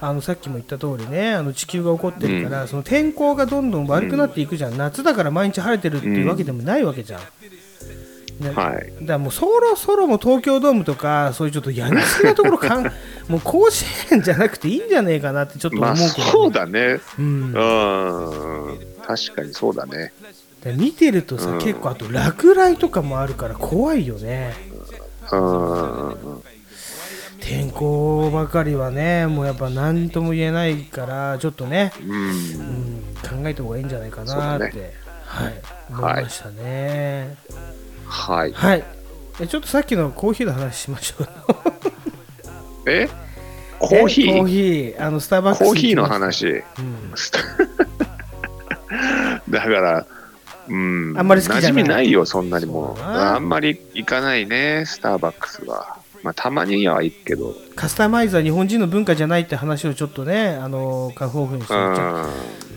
あのさっきも言った通りねあの地球が起こってるから、その天候がどんどん悪くなっていくじゃん、夏だから毎日晴れてるっていうわけでもないわけじゃん、ねはい。だからもうそろそろもう東京ドームとかそういうちょっとやりすぎなところかん もう甲子園じゃなくていいんじゃねえかなってちょっと思まあうけど、そうだね。うん。確かにそうだね。ら見てるとさ、うん結構あと落雷とかもあるから怖いよねうん。天候ばかりはねもうやっぱ何とも言えないからちょっとね、うんう。ん、考えた方がいいんじゃないかなって、そうだはい思いましたねはい。はい、えちょっとさっきのコーヒーの話しましょう。え？コーヒえコーーヒー。あのスターバックスコーヒーの話。うん。だから、うん、あんまり好きじゃない。馴染みないよ、そんなにもあんまり行かないね、スターバックスは。まあ、たまには行くけど。カスタマイズは日本人の文化じゃないって話をちょっとねあのカフオフにしてう言っちゃん。う。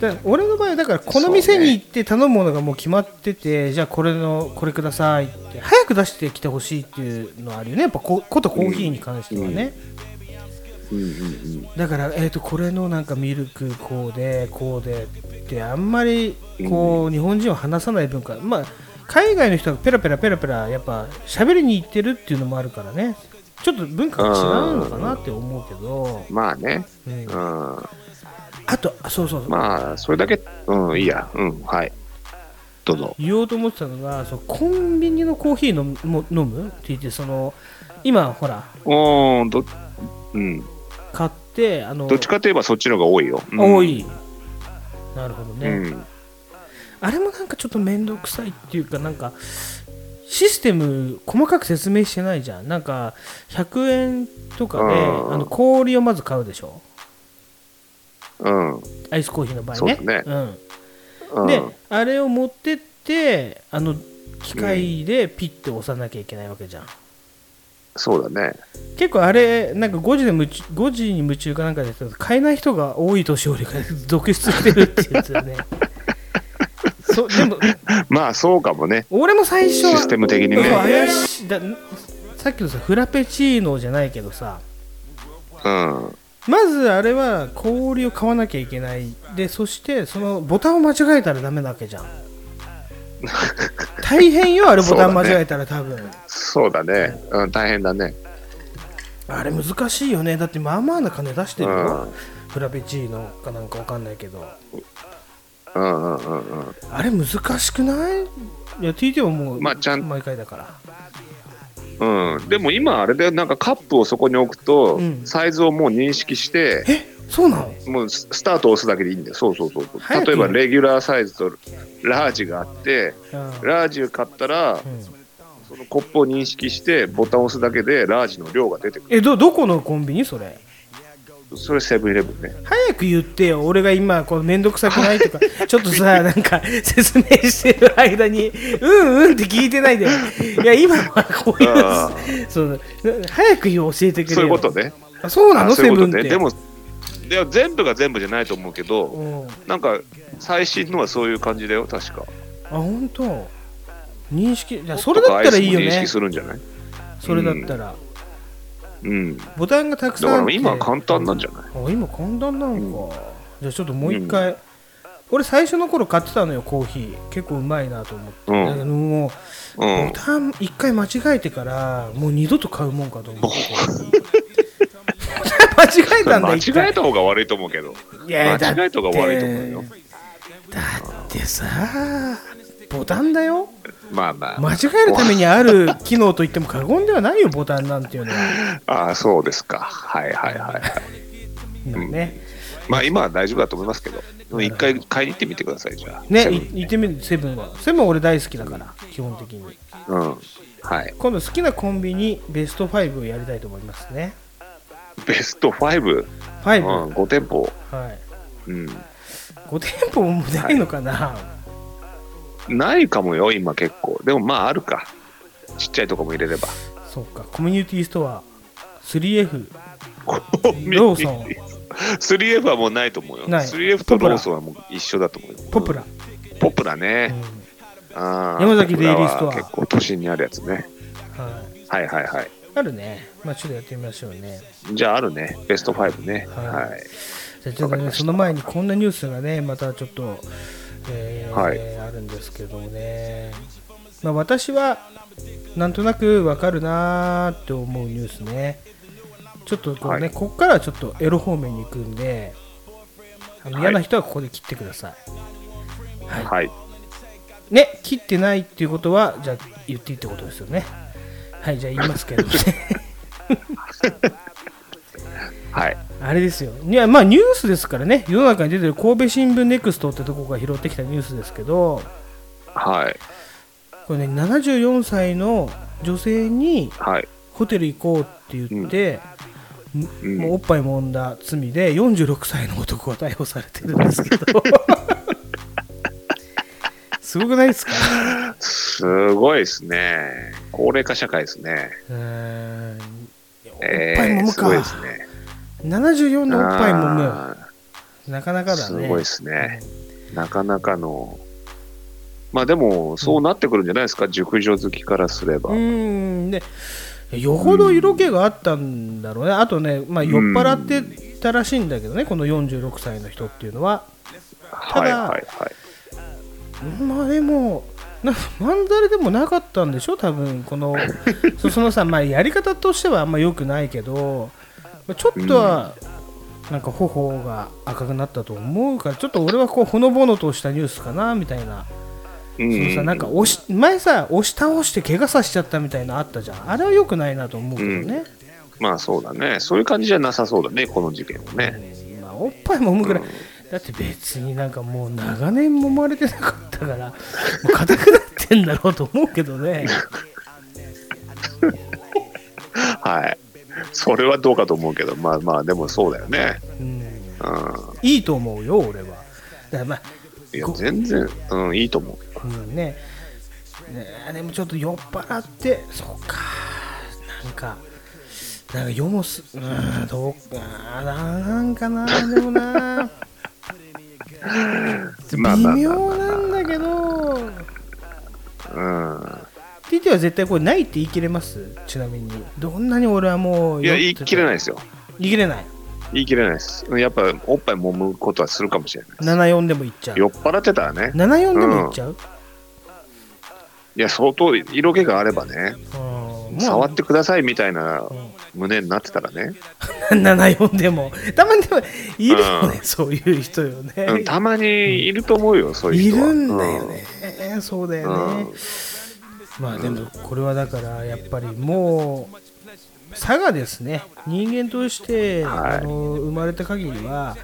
だから俺の場合はだからこの店に行って頼むものがもう決まってて、じゃあこれのこれくださいって早く出してきてほしいっていうのはあるよね。やっぱこことコーヒーに関してはね、うん。うん。だから、えー、とこれのなんかミルクこうでこうでってあんまりこう、日本人は話さない文化。まあ海外の人がペラペラペラペラやっぱ喋りに行ってるっていうのもあるからねちょっと文化が違うのかなって思うけど、うん。まあね。うんうん。あとあそうそうそう、まあ、それだけ、うん、いいや。うん、はい。どうぞ。言おうと思ってたのがそうコンビニのコーヒー飲むも飲む？って言ってその今ほらおどうん買ってあのどっちかといえばそっちの方が多いよ、うん多いなるほどね、うんあれもなんかちょっと面倒くさいっていうかなんかシステム細かく説明してないじゃん。なんか100円とかでうん。あの氷をまず買うでしょ？うん。アイスコーヒーの場合ね。そうですうん、うん。であれを持ってってあの機械でピッて押さなきゃいけないわけじゃん、そうだね。結構あれなんか5時で夢中5時に夢中かなんかで買えない人が多い年寄りが続出してるってやつだね そうでも まあそうかもね。俺も最初はシステム的にね。怪しい。ださっきのさフラペチーノじゃないけどさ。うん。まずあれは氷を買わなきゃいけない。でそしてそのボタンを間違えたらダメなわけじゃん。大変よあれボタン間違えたら多分、そうだね、うん、大変だね。あれ難しいよね。だってまあまあな金出してるうよ、ん。フラペチーノかなんかわかんないけどうんうんうんうん。あれ難しくない？いや TT はもうまあちゃん。毎回だから。うん、でも今あれでなんかカップをそこに置くと、うん。サイズをもう認識してえ？そうなの？もうススタートを押すだけでいいんだよ。そうそうそうそう。例えばレギュラーサイズとラージがあってうん。ラージを買ったらうん。そのコップを認識してボタンを押すだけでラージの量が出てくる。えどどこのコンビニ？それそれセブンイレブンね。早く言ってよ。俺が今こうめんどくさくないとか ちょっとさなんか説明してる間にうんうんって聞いてないで。いや今はこうあいうその早く教えてくれよ。そういうことね。あそうなの？セブンって。でもでも全部が全部じゃないと思うけどうん。なんか最新のはそういう感じだよ確か。あ本当？認識？いやそれだったらいいよね。認識するんじゃない？それだったら、うんボタンがたくだからさんあって。今は簡単なんじゃない？あ今簡単なのか、じゃあちょっともう一回、俺最初の頃買ってたのよコーヒー。結構うまいなと思って、うん。だけどもううん。ボタン一回間違えてからもう二度と買うもんかと思って。間違えたんだ間違えた方が悪いと思うけど。いや間違えた方が悪いと思うよ。だってさボタンだよまあまあ。間違えるためにある機能と言っても過言ではないよボタンなんていうのは。ああそうですか。はいはいはいはい。なん。ね。まあ今は大丈夫だと思いますけど。一回買いに行ってみてくださいじゃあ。ね行ってみる。セブン。はセブンは俺大好きだから基本的に。うん。はい。今度好きなコンビニベスト5をやりたいと思いますね。ベスト5、5、うん、5店舗。はい。うん。5店舗もないのかな、ないかもよ今結構。でもまああるか。ちっちゃいとこも入れれば。そうか。コミュニティストア 3F ローソン。3F はもうないと思うよ。ない。3F とローソンはもう一緒だと思うよ。ポプラ、うんポプラね、あー山崎デイリーストア。結構都心にあるやつね。はい、はいはいはい。あるね。まあちょっとやってみましょうね。じゃああるね。ベスト5ね。はい。はい。じゃあちょっとねその前にこんなニュースがねまたちょっと、えーはいあるんですけどもね。まあ私はなんとなくわかるなーって思うニュースね。ちょっとこうね、はい。こっからはちょっとエロ方面に行くんであのはい。嫌な人はここで切ってください、はい。はい。ね切ってないっていうことはじゃあ言っていいってことですよね。はいじゃあ言いますけどね はい。あれですよ。いやまあニュースですからね。世の中に出てる神戸新聞ネクストってとこが拾ってきたニュースですけど。はい。これね74歳の女性にはい。ホテル行こうって言って、うん。もうおっぱい揉んだ罪で46歳の男が逮捕されてるんですけど。すごくないですか？すごいですね。高齢化社会ですね。うーん。おっえぱい揉むか、ーすごいですね74のおっぱい揉むあなかなかーだね。すごいですね。なかなかの。まあでもそうなってくるんじゃないですか熟女好きからすれば。うーん。でよほど色気があったんだろうね、あとね、まあ、酔っ払ってたらしいんだけどね、この46歳の人っていうのは。ただはいはい。はいまあでも、なまんざらでもなかったんでしょ、多分この そそのさ、まあ、やり方としてはあんま良くないけど、まあちょっとは、なんか頬が赤くなったと思うから、ちょっと俺はこうほのぼのとしたニュースかなみたいな。うん。そのさなんか押し前さ押し倒して怪我させちゃったみたいなのあったじゃん。あれは良くないなと思うけどね、まあそうだね。そういう感じじゃなさそうだね、この事件はね。まあ、おっぱい揉むぐらい、だって別になんかもう長年揉まれてなかったからもう硬くなってんだろうと思うけどね。はい。それはどうかと思うけど、まあまあ、でもそうだよね。うんういいと思うよ俺はだからまあん。いやご、全然、うん、いいと思う。うんねねでもちょっと酔っ払ってそうかなんかなんか世もすうんどうかなんかなでもな微 まあまあまあ妙なんだけどうん。TT は絶対これないって言い切れます？ちなみに。どんなに俺はもういや、言い切れないいですよ。言い切れない？言い切れないです。やっぱ、おっぱい揉むことはするかもしれないです。74でもいっちゃう。酔っ払ってたらね。74でもいっちゃう、いや、相当色気があればね、うん、触ってくださいみたいなうん。胸になってたらね、74でも。たまにでもいるよね、うそういう人よね、うんたまにいると思うよ、そういいう人は。るんだよね、そうだよね、うんまあでもこれはだからやっぱりもう差がですね人間として、はい。あの生まれた限りは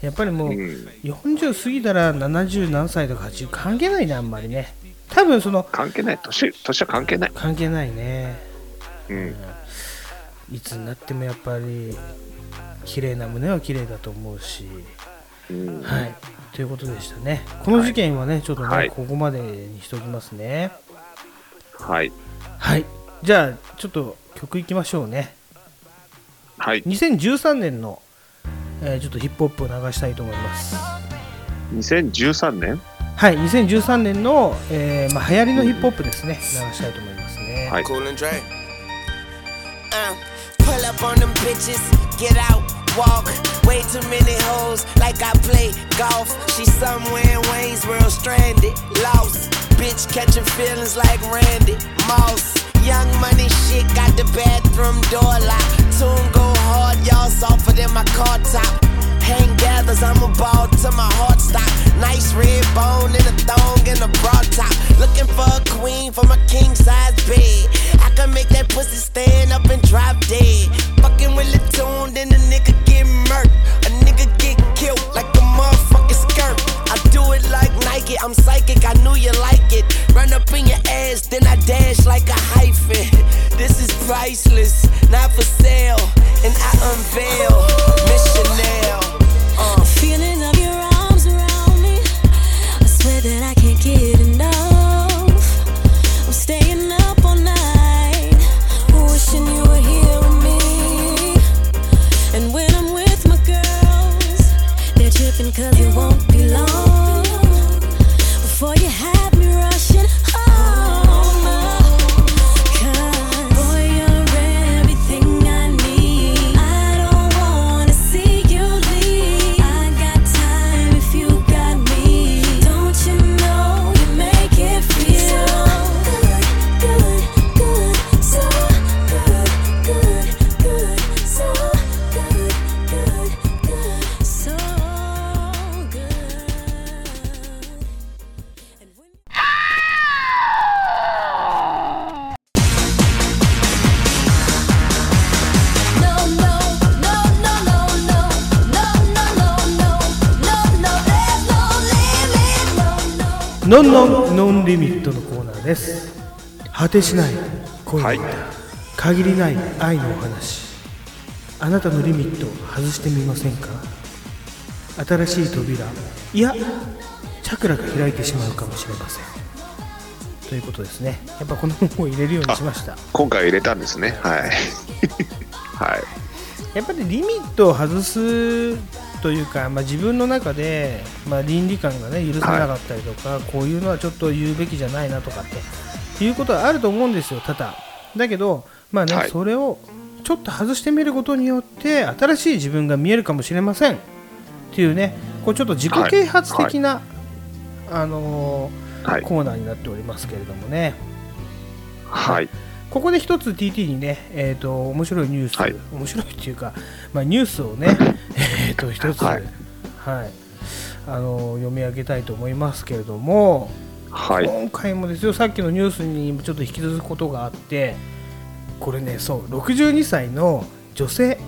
やっぱりもううん。40過ぎたら70何歳とか80関係ないねあんまりね。多分その関係ない、年年は関係ない。関係ないね。うん。いつになってもやっぱり綺麗な胸は綺麗だと思うし。うん。はい。ということでしたね。この事件はね、ちょっとね、はい。ここまでにしておきますねはい。はい。じゃあちょっと曲いきましょうね。はい。2013年の、えーちょっとヒップホップを流したいと思います。2013年？はい。2013年の、えーまあ、流行りのヒップホップですね。流したいと思いますね、はい。Cool and Dre. Uh, pull up on them bitches, get out, walk. Way too many hoes, like I play golf. She somewhere in Waynesboro, stranded, lost. Bitch catching feelings like Randy Moss. Young money shit, got the bathroom door locked. Tune go hard, y'all softer than my car top. Hang gathers, I'm a ball to my heart stop. Nice red bone in a thong and a broad top. Looking for a queen for my king てしない恋の歌、はい。限りない愛のお話。あなたのリミットを外してみませんか？新しい扉。いやチャクラが開いてしまうかもしれません。ということですね。やっぱこの本を入れるようにしました。今回入れたんですね。はい。はい。やっぱりリミットを外すというか、まあ、自分の中で、まあ、倫理観が、ね、許さなかったりとか、こういうのはちょっと言うべきじゃないなとかっていうことはあると思うんですよ、多々。だけど、まあねはいそれをちょっと外してみることによって新しい自分が見えるかもしれませんっていうねこうちょっと自己啓発的な、あのーはい。コーナーになっておりますけれどもね。はい。ここで一つ TT にね、えー、と面白いニュース、はい面白いっていうか、まあ、ニュースをね、えー、と一つ、ははいいあの読み上げたいと思いますけれども、はい。今回もですよさっきのニュースにもちょっと引き続くことがあってこれねそう62歳の女性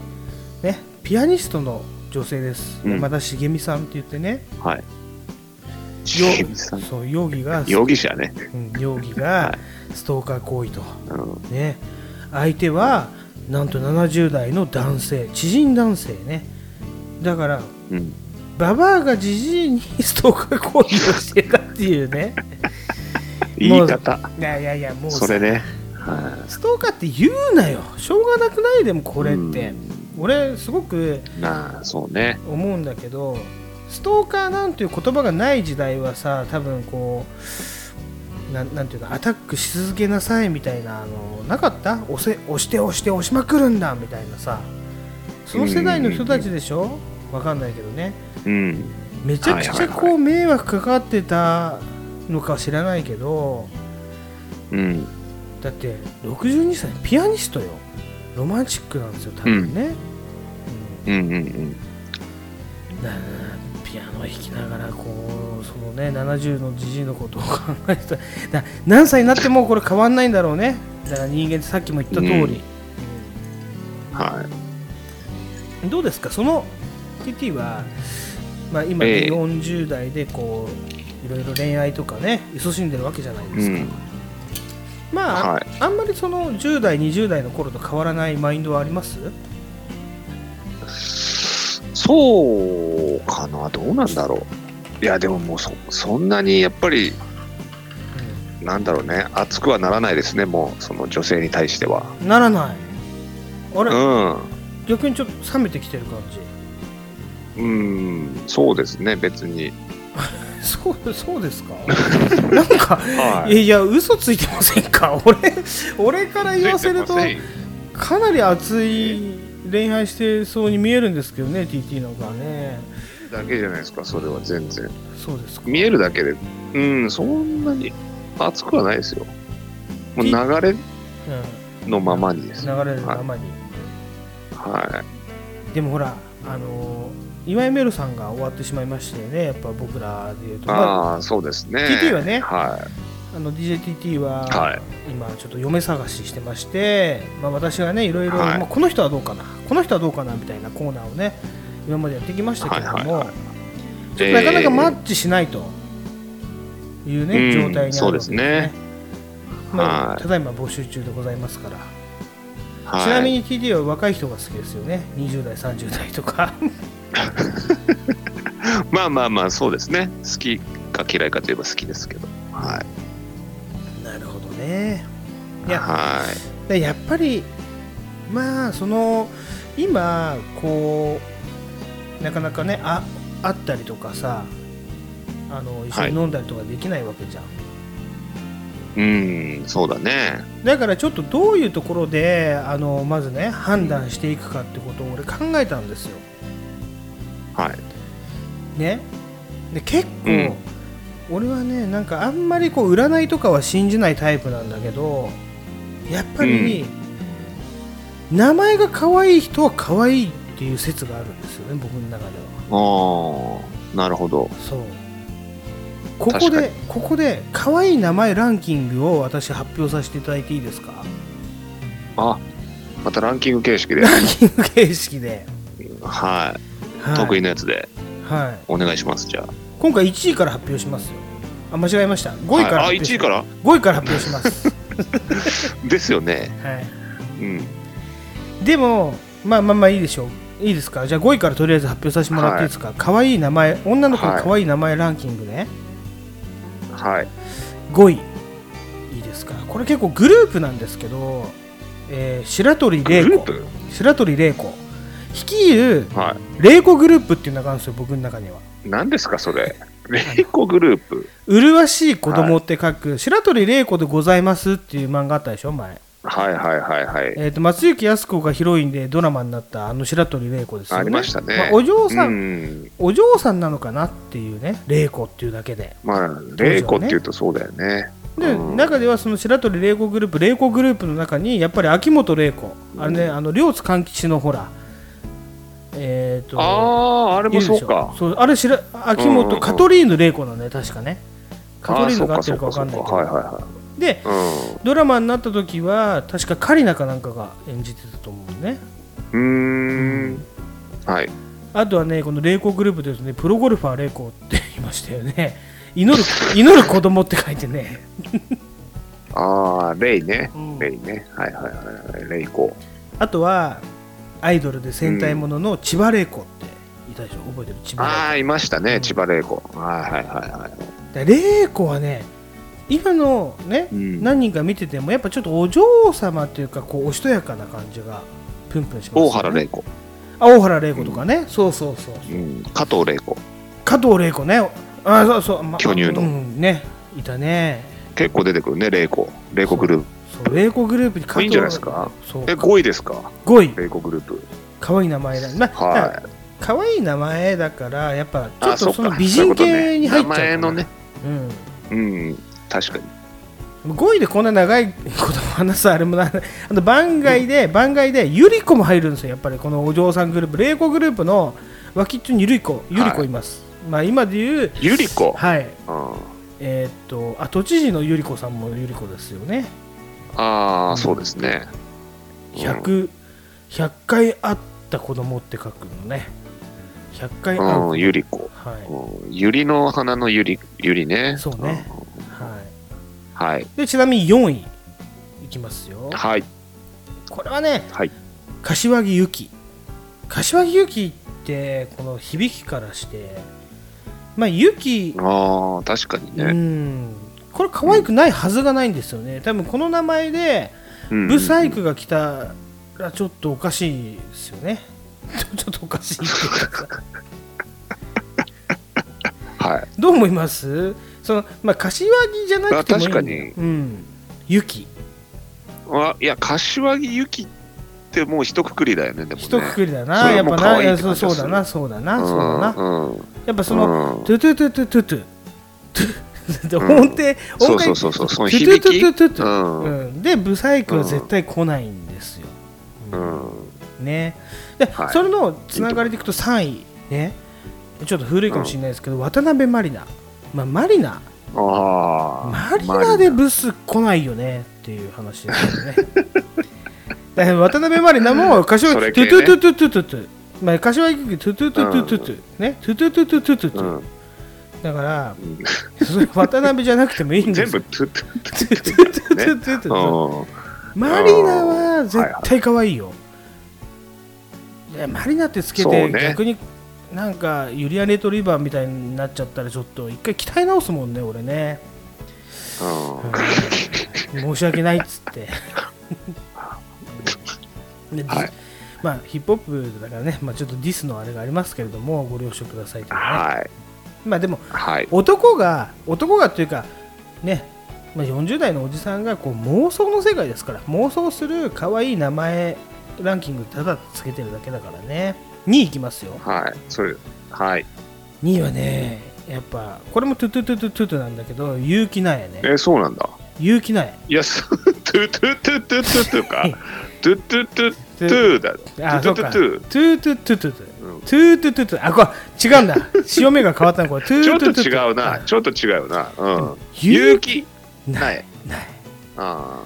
ねピアニストの女性です、うん。山田茂美さんって言ってね。はい。そう容疑が容疑者ね、うん容疑がストーカー行為と、うん、ね。相手はなんと70代の男性知人男性ね。だからうん、ババアがじじいにストーカー行為をしてたっていうね。言い方。いやいやいやもうさそれね、はストーカーって言うなよ。しょうがなくないでもこれって。うん。俺すごくい、なあそうね。思うんだけどストーカーなんていう言葉がない時代はさ多分こうなんなんていうのアタックし続けなさいみたいなあのなかった？押せ押して押して押しまくるんだみたいなさ。その世代の人たちでしょ？わかんないけどね。うん。めちゃくちゃこう迷惑かかってたのか知らないけどうん。だって62歳ピアニストよ。ロマンチックなんですよ多分ね、うん。うんうんなピアノ弾きながらこうそのね70のじじいのことを考えてた。だ何歳になってもこれ変わんないんだろうね。だから人間ってさっきも言った通り、はい。どうですか？その TT は、まあ、今ね、ええ。40代でこういろいろ恋愛とかね勤しんでるわけじゃないですか、うん。まあ、はい。あんまりその10代20代の頃と変わらないマインドはあります？そうかな。どうなんだろう。いやでももうそそんなにやっぱりなんだろうね。熱くはならないですねもうその女性に対しては。ならない。あれ、うん。逆にちょっと冷めてきてる感じうん。そうですね別に。そうそうですか？なんか、はい。い、や嘘ついてませんか？俺俺から言わせるとかなり熱い恋愛してそうに見えるんですけどね TT なんかはね。だけじゃないですかそれは全然。そうですか？見えるだけで。うんそんなに熱くはないですよ。もう流れうのままにです。ん、流れるままに、はでもほらあのー岩井メルさんが終わってしまいましてねやっぱ僕らでいういと、まあ、そうですね。TT はねはあの DJTT は、はい。今ちょっと嫁探ししてまして、まあ、私がねいろいろ、はい。まあ、この人はどうかなこの人はどうかなみたいなコーナーをね今までやってきましたけれども、はいはいはい。ちょっとなかなかマッチしないというね、うん状態にあるわけそうですね。まあ、はい。ただいま募集中でございますから、はい。ちなみに TT は若い人が好きですよね。20代30代とか。まあまあまあそうですね。好きか嫌いかといえば好きですけど。はい。なるほどね。いやはい。でやっぱりまあその今こうなかなかねあ会ったりとかさあの一緒に飲んだりとかできないわけじゃん、うんそうだね。だからちょっとどういうところであのまずね判断していくかってことを俺考えたんですよ。はい。ね。で結構、うん。俺はねなんかあんまりこう占いとかは信じないタイプなんだけどやっぱり、名前が可愛い人は可愛いっていう説があるんですよね僕の中では。ああなるほど。そうここでここで可愛い名前ランキングを私発表させていただいていいですか？あまたランキング形式で。ランキング形式で、はい、はい、得意なやつで。はい。お願いしますじゃ今回1位から発表しますよ。あ間違えました。5位からはい。あ発表し1位から？5位から発表します、あ ですよね。はい。うん。でもまあまあまあいいでしょう。いいですか？じゃあ5位からとりあえず発表させてもらっていいですか、可愛い名前女の子の可愛い名前ランキングね、はい。5位いいですか。これ結構グループなんですけど、えー白鳥玲子。白鳥玲子。率いるは玲子グループっていうのがあるんですよ僕の中には。い何ですかそれ？レイコグループ？麗しい子供って書く、白鳥玲子でございますっていう漫画あったでしょ前はいはいはいはい。えー、と松雪泰子がヒロインでドラマになったあの白鳥玲子ですよね。ありましたね。まあお嬢さん、うん。お嬢さんなのかなっていうね玲子っていうだけで。まあレイコっていうとそうだよね。で、うん。中ではその白鳥玲子グループ玲子グループの中にやっぱり秋元玲子。あれねあの両津勘吉のほらえっ、とあああれもそうか。そうあれ白秋元、うんうんうん。カトリーヌ玲子なんだよ確かね。カトリーヌが合あってるか分かんないけど。はいはいはでいうん。ドラマになった時は確かカリナかなんかが演じてたと思うね。うーん。はい。あとはねこの霊子グループですね。プロゴルファー霊子って言いましたよね。祈る祈る子供って書いてね。ああレイね。うん。レイね。はいはいはいはい。レイコ。あとはアイドルで戦隊ものの千葉玲子っていたでしょ？覚えてる？千葉ああいましたうんね。千葉玲子はいはいはいはい。玲子で玲子はね今のね、うん。何人か見ててもやっぱちょっとお嬢様っていうかこうおしとやかな感じがプンプンしますよね。大原玲子。あ大原玲子とかね、そうそうそうう。ん。加藤玲子。加藤玲子ね。あそうそう、ま巨乳の。うん、ね。いたね。結構出てくるね玲子。玲子グルーそう玲子グループに加藤。いいんじゃないですか？そう。プえ5位ですか？5位。玲子グループ。可愛い名前だ。まあ、はい。可愛い名前だからやっぱちょっとその美人系に入っちゃうかな名前のね。うん。うん確かに。5位でこんな長いこと話すあれもなあの番外で番外でゆり子も入るんですよ。やっぱりこのお嬢さんグループ。玲子グループの脇っちょにゆり子ゆり子います、まあ今で言うゆり子はい。うんえーっとあ都知事のゆり子さんもゆり子ですよね。ああそうですね。うん。100, 100回会った子供って書くのね。100回会う子うんゆり子はい。うん。ゆりの花のゆりゆりね。そうね。うん。はいはい。でちなみに4位いきますよ。はい。これはねはい。柏木由紀。柏木由紀ってこの響きからしてまあ由紀ああ確かにうねん。これ可愛くないはずがないんですよね。多分この名前でうんブサイクが来たらちょっとおかしいですよね。ちょっとおかしいって はい。どう思います？そのまあ柏木じゃなくてもいいんだあ確かに。うん。由紀あいや柏木由紀ってもう一括りだよねでもね。一括りだそなやっぱなそうって感じがする。そうだな。そうだな。そうだな。うん。うんやっぱその、うん。トゥトゥトゥトゥトゥ。トゥトゥうん。音程、音階そうそうそうそう。そのトゥ響き？トゥトゥトゥトゥ。うん。うん。でブサイクは絶対来ないんですよ、うん。ね。で、はい。それのつながりでいくと3位ね。ちょっと古いかもしれないですけど、渡辺満里奈まあ、マリナ。あマリナでブス来ないよねっていう話ですよね。渡辺マリナも歌木、ね、トゥトゥトゥトゥトゥトゥトゥ、まあ、柏木トゥトゥトゥトゥトゥトゥ、ねトゥトゥトゥトゥトゥトゥ。トゥ、だから、渡辺じゃなくてもいいんです。全部トゥトゥトゥトゥトゥトゥトゥトゥマリナは絶対可愛いよ、マリナってつけて逆になんかユリアンレトリバーみたいになっちゃったらちょっと一回鍛え直すもんね俺ね。うん。申し訳ないっつって。ではい。まあヒップホップだからね、まあ、ちょっとディスのあれがありますけれどもご了承くださいとね。はい。まあでもはい。男が男がっていうかね、まあ、40代のおじさんがこう妄想の世界ですから妄想する可愛い名前ランキングただつけてるだけだからね2位いきますよ。はい。それはい。2位はねやっぱこれもトゥトゥトゥトゥトゥトゥなんだけど結城苗ね。えそうなんだ。結城苗い。やそうトゥトゥトゥトゥトゥトゥかトゥトゥトゥトゥだ。トゥトゥトゥトゥ。トゥトゥトゥトゥうん。トゥトゥトゥトゥ。あこれ違うんだ。潮目が変わったの。これトゥちょっとトゥ。トゥトゥ違うな。ちょっと違うな。うん。勇勇気？苗ない。苗ああ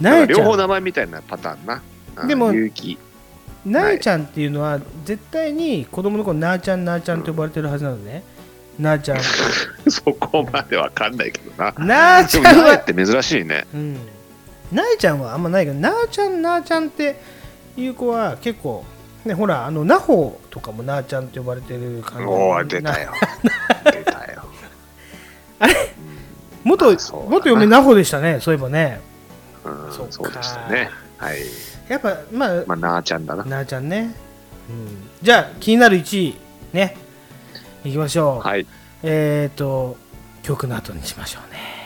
苗ちゃん。両方名前みたいなパターンな。うんでも勇気なえちゃんっていうのは絶対に子供の頃なあちゃんなあちゃんと呼ばれてるはずなのね。なあちゃん。そこまでわかんないけどな。なあちでゃんは、って珍しいね。うん。なえちゃんはあんまないけど、なあちゃんなあちゃんっていう子は結構、ね、ほら、あの、なほとかもなあちゃんと呼ばれてる感じ。おお出たよ。出たよ。あれ？元、あそうだな。元嫁なほでしたね、そういえばね。うんそっか。そうでしたね。はいやっぱ、まあ、まあなあちゃんだななあちゃんね。うん、じゃあ、気になる1位、ね。いきましょう。はいえっ、ー、と、曲の後にしましょうね。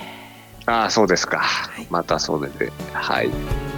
ああそうですかまたそうでてはい「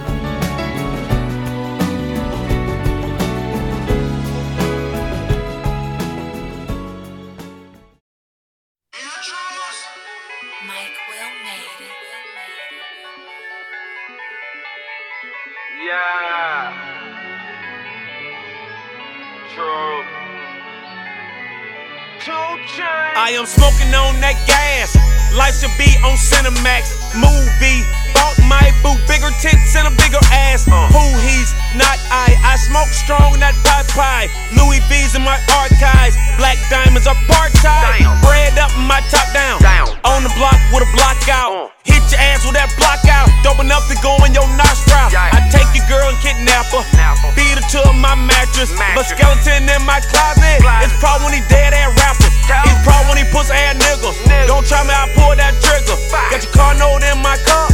I am smoking on that gas. Life should be on Cinemax. Movie. Bought my boo bigger tits and a bigger ass. Uh. Who he's not I. I smoke strong, not pie pie. Louis V's in my archives. Black diamonds are part time. Bread up, my top down. On the block with a block out. Uh. Hit your ass with that block out. Dope enough to go in your nostril. I take your girl and kidnap her. Beat her to my mattress. But skeleton in my closet. It's probably dead ass rapper. It's probably when he pussy ass niggas. Don't try me, I pull that trigger. Got your car note in my car.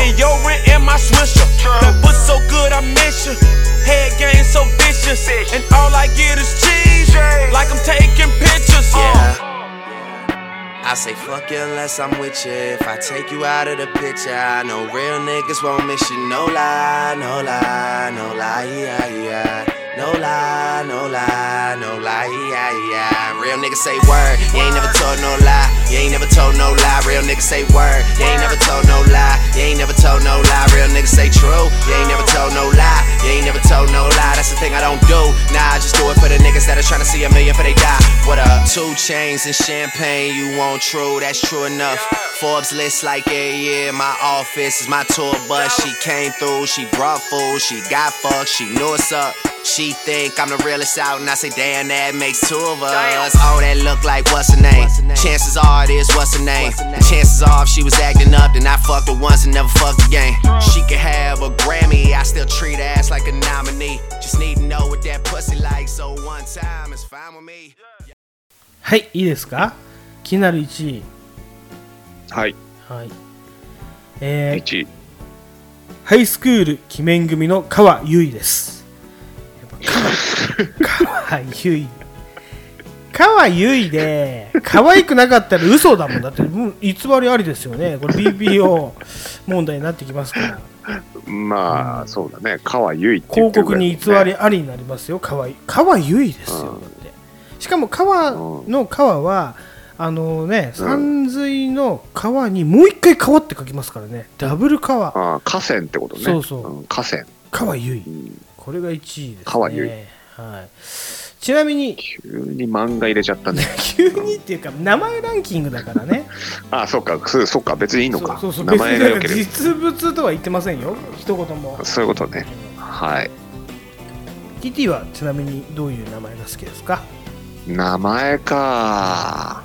And your rent in my swisher. That pussy so good, I miss you. Head game so vicious. And all I get is cheese. Like I'm taking pictures. Yeah. I say fuck you unless I'm with you. If I take you out of the picture, I know real niggas won't miss you. No lie, no lie, no lie, yeah, yeah. No lie, no lie, no lie, yeah, yeah. Real niggas say word, you ain't never told no lie. You ain't never told no lie. Real niggas say word, you ain't never told no lie. You ain't never told no lie. Real niggas say true, you ain't never told no lie. You ain't never told no lie. That's the thing I don't do. Nah, I just do it for the niggas that are trying to see a million for they die. What up? Two chains and champagne, you want true? That's true enough. Forbes list like yeah, yeah. My office is my tour bus. She came through, she brought food, she got fucked, she knew what's up. She think I'm the realest out, and I say, damn, that makes two of us. Oh, that look like what's her name? Chances are it is what's her name. Chances are if she was acting up, then I fucked her once and never fucked again. She could have a Grammy, I still treat her ass like a nominee. Just need to know what that pussy like, so one time is fine with me. はい、いいですか気になる1位。 はい。はい。えー、1位。ハイスクール鬼面組の川優衣です。川 川優衣。川優衣で、可愛くなかったら嘘だもん。だって、もう偽りありですよね。これ BPO 問題になってきますから。まあ、そうだね。川由衣って言広告ってるぐらいに偽りありになりますよ。川川優衣ですよ。だって。しかも川の川は、あのね、山水の川にもう一回川って書きますからね。ダブル川。ああ、河川ってことね。そうそうん河川。川優衣。これが1位です、ね。川優はい。ちなみに、急に漫画入れちゃったね。急にっていうか、名前ランキングだからね。ああ、そっか、そそっか、別にいいのか。そうそう、名前が。実物とは言ってませんよ。一言も。そういうことね。はい。TT はちなみにどういう名前が好きですか？名前か。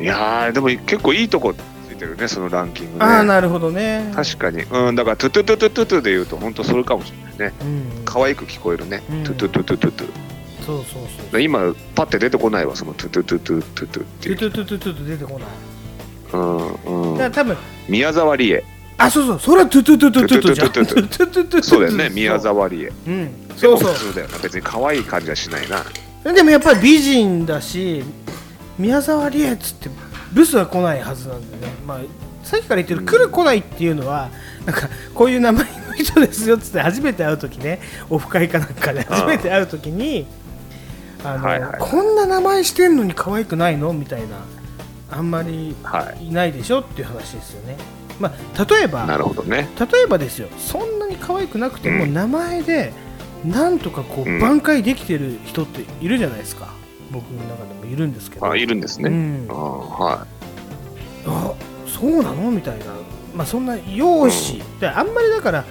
いやでも結構いいとこついてるねそのランキング、ね、ああなるほどね。確かに。うんだからトゥトゥトゥトゥトゥトゥで言うと本当それかもしれないね、うん、可愛く聞こえるね、うん、トゥトゥトゥトゥトゥトゥ。そうそうそう。今パッて出てこないわそのトゥトゥトゥトゥトゥトゥトゥトゥトゥトゥトゥトゥ出てこない。うんうん。だ多分宮沢りえ。あそうそうそれはトゥトゥトゥトゥトゥトゥトゥトゥトゥトゥトゥそうだよね宮沢りえうんそうそう普通だよな別に可愛い感じはしないなでもやっぱり美人だし宮沢りえっつってブスは来ないはずなんだよね、まあ、さっきから言ってる来る来ないっていうのはなんかこういう名前の人ですよっつって初めて会う時ね。オフ会かなんかで初めて会う時にあの、はいはい。こんな名前してんのに可愛くないの？みたいなあんまりい。ないでしょっていう話ですよね、まあ、例えばなるほどね。例えばですよ。そんなに可愛くなくても、名前でなんとかこう挽回できてる人っているじゃないですか、僕の中でもいるんですけどあ、いるんですね。うんあはあそうなの？みたいな、まあ、そんな容姿、であんまりだから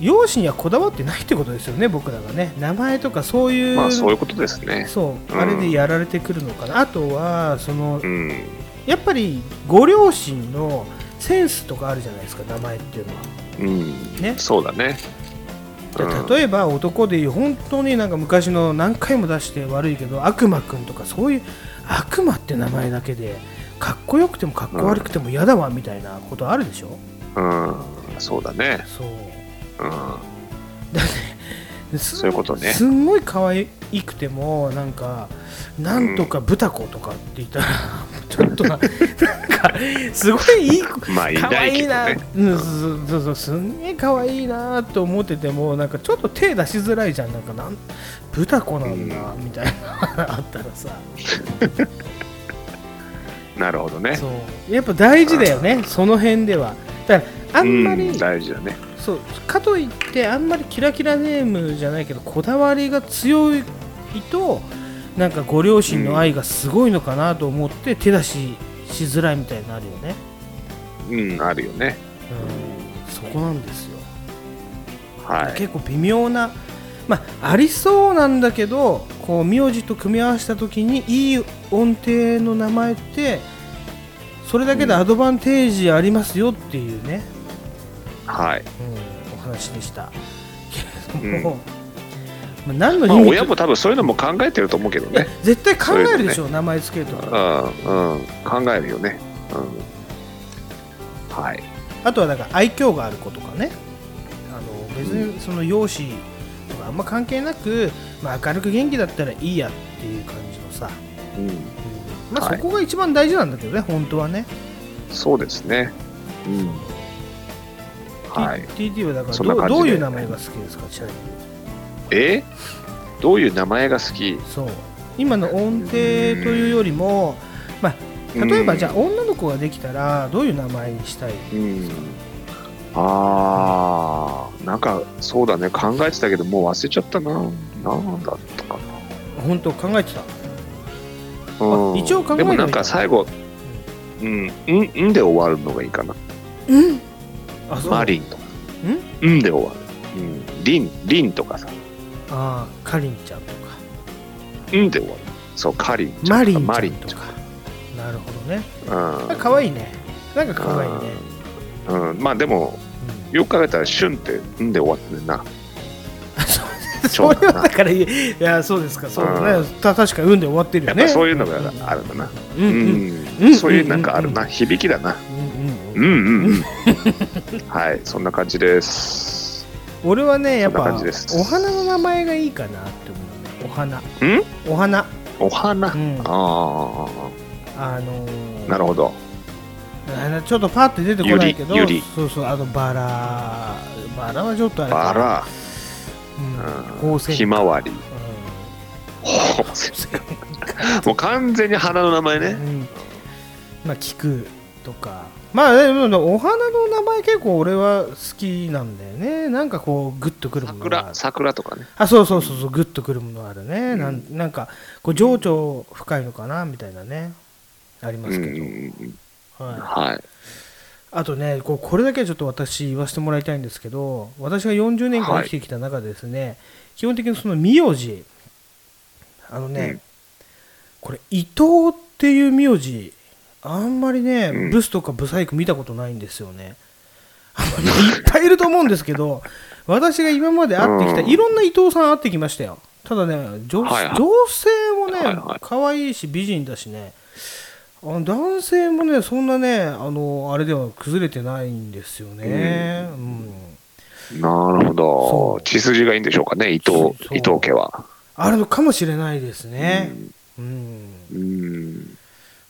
容姿にはこだわってないってことですよね僕らがね名前とかそういい。う、まあ、そういうことですね。そう、うんあれでやられてくるのかなあとはその、うん。やっぱりご両親のセンスとかあるじゃないですか名前っていうのはうん。ねそうだね。で例えば男でいう本当になんか昔の何回も出して悪いけど悪魔くんとかそういう悪魔って名前だけでかっこよくてもかっこ悪くても嫌だわみたいなことあるでしょ、うん。そうだね。そううん。すそういうことね。すんごい可愛くてもなんかなんとか豚子とかって言ったら、ちょっとななんかすごいいい子まあいない可愛いな、うん、そうそうそうすんげえ可愛いなと思っててもなんかちょっと手出しづらいじゃんなんかなん豚子なんだ、みたいなあったらさ。なるほどね。そう。やっぱ大事だよねその辺では。だからあんまり、うん大事だね。そうかといってあんまりキラキラネームじゃないけどこだわりが強いとなんかご両親の愛がすごいのかなと思って手出ししづらいみたいになるよね、うん、あるよね。うん、そこなんですよはい。結構微妙なまあありそうなんだけどこう名字と組み合わせた時にいい音程の名前ってそれだけでアドバンテージありますよっていうね、はい。うん、お話でしたけれうんども、まあ、何のまあ、親も多分そういうのも考えてると思うけどね。絶対考えるでしょ、そういう名前つけるときうん、うん、考えるよね。うん。はい。あとはだから愛嬌がある子とかねあの別にその容姿とかあんま関係なく、まあ、明るく元気だったらいいやっていう感じのさ、うん。まあ、はいそこが一番大事なんだけどね、本当はね。そうですね。うん。はい。T- TT はだからそんな感じでどうどういう名前が好きですか、ちなみに？え？どういう名前が好き？そう今の音程というよりも、まあ、例えばじゃあ女の子ができたらどういう名前にしたいうん。ああ、なんかそうだね、考えてたけど、もう忘れちゃったな。なんだったか本当考えてた？な。うん、一応考えてでもなんか最後、うん、ん、んで終わるのがいいかな。うんマリンとか。ん？で終わる。うん。リン、リンとかさ。ああかりんちゃんとかんで終わる。そう、カリンちゃんとか。マリンとかなるほどねゃん。かわいいねなんかかわいいねうん。うん、まあでも、よく考えたら、シュンってんで終わってるな。それはだからいやそうですかそうだねた確かに運で終わってるよねやっぱそういうのがあるんだな。うんうんうんうんそういうなんかあるな。響きだな。うんうんうん。はい、そんな感じです。俺はねやっぱお花の名前がいいかなって思うね。お花ん？お花。お花、ん。ああのあ、ーなるほど。ちょっとパッて出てこないけどそうそうあのバラバラはちょっとあれかバラ、うん、宝石ひまわり。もう完全に花の名前ね。うん。まあ聞くとかまあでもお花の名前結構俺は好きなんだよね。なんかこうグッとくるものがある。桜、桜とかね。あそうそうそうそうグッとくるものあるね、なんなんかこう情緒深いのかなみたいなね。ありますけど、はい。はい。あとねこうこれだけはちょっと私言わせてもらいたいんですけど私が40年間生きてきた中でですね、基本的にその名字。あのね、これ伊藤っていう名字あんまりね、ブスとかブサイク見たことないんですよね。あのねいっぱいいると思うんですけど私が今まで会ってきた、うん。いろんな伊藤さん会ってきましたよ。ただね女,、はいはい。女性もね、可愛いし美人だしね。あの男性もねそんなねあのあれでは崩れてないんですよね、うん。なるほど。血筋がいいんでしょうかね、伊藤、伊藤家は。あるのかもしれないですね。うん、うん。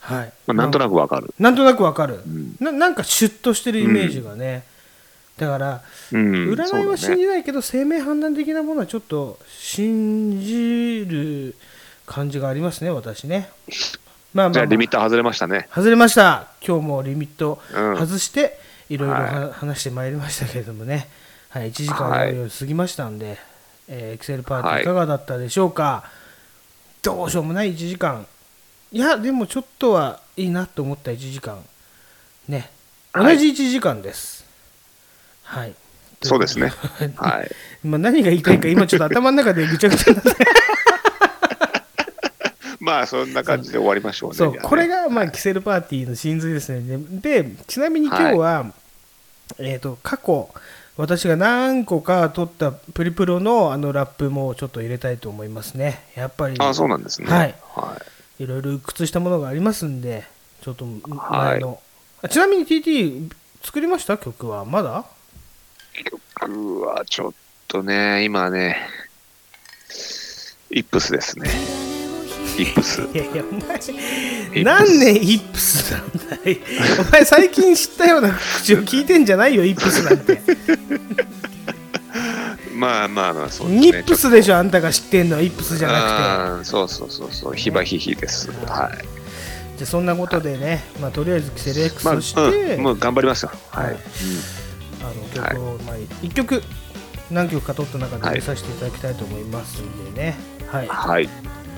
はい、まあ、なんとなくわかる。なんとなくわかる、ななんかシュッとしてるイメージがね、だから、うん。占いは信じないけど、生命判断的なものはちょっと信じる感じがありますね私ね。まあまあ、じゃあ、まリミッター外れましたね。外れました。今日もリミットうん。外して、いろいろはは話してまいりましたけれどもね、はい、1時間過ぎましたんで、えーエクセルパーティはいーいかがだったでしょうか、どうしようもない1時間いやでもちょっとはいいなと思った1時間。ね。同じ1時間です。はい、そうですね。はい。まあ何が言いたいか今ちょっと頭の中でぐちゃぐちゃになって。まあ、そんな感じで終わりましょうね。そう。これがまあキセルパーティーの真髄ですね。ででちなみに今日は、えー、と過去私が何個か撮ったプリプロのあのラップもちょっと入れたいと思いますね。やっぱり。あそうなんですね。はい、、はいろいろ鬱屈したものがありますんでちょっと前の、あちなみに TT 作りました？曲はまだ？僕はちょっとね、今ね、イップスですね。イップス。いやいやお前何年イップスなんだい？お前最近知ったような口を聞いてんじゃないよイップスなんてまあまあまあ、そうですね。ニップスでしょあんたが知ってんのは。イップスじゃなくて。そうそうそうそう、ヒバヒヒです。はい。じゃあそんなことでね、まあ、とりあえずキセル X まあ、をして、うん、もう頑張りますよ。はい。あの曲を、まあ、1曲何曲か取った中で入れさせていただきたいと思いますんでね。はい、はい、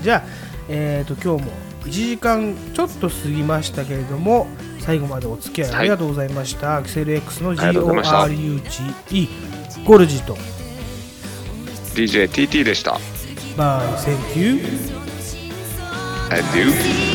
じゃあ、えー、と今日も1時間ちょっと過ぎましたけれども最後までお付き合いありがとうございました、アクセル X の GORUGE ゴルジと DJTT でした。バイセンキュー And you?「逆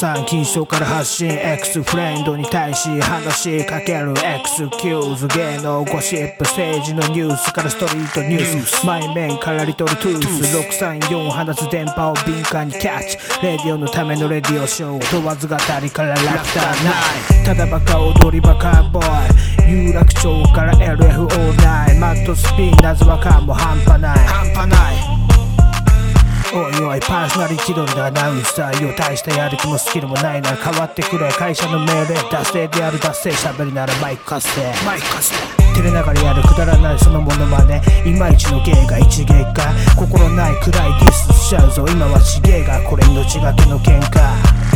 京03金賞から発信。X フレンドに対し話しかける。X キューズ芸能ゴシップ政治のニュースからストリートニュース。前面からリトルトゥース。634放つ電波を敏感にキャッチ。レディオのためのレディオショー。問わず語りからラフターナイただバカ踊りバカボーイ。有楽町から LFO9 マットスピン謎はかも半端ない。半端ないおいおいパーソナリティドルでアナウンサーよ大したやる気もスキルもないな変わってくれ会社の命令。達成である達成喋るならマイク貸せ。マイク貸せ照れながらやるくだらないそのものまねいまいちの芸が一芸か心ない暗いディスしちゃうぞ。今はちげえがこれ。命がけの喧嘩。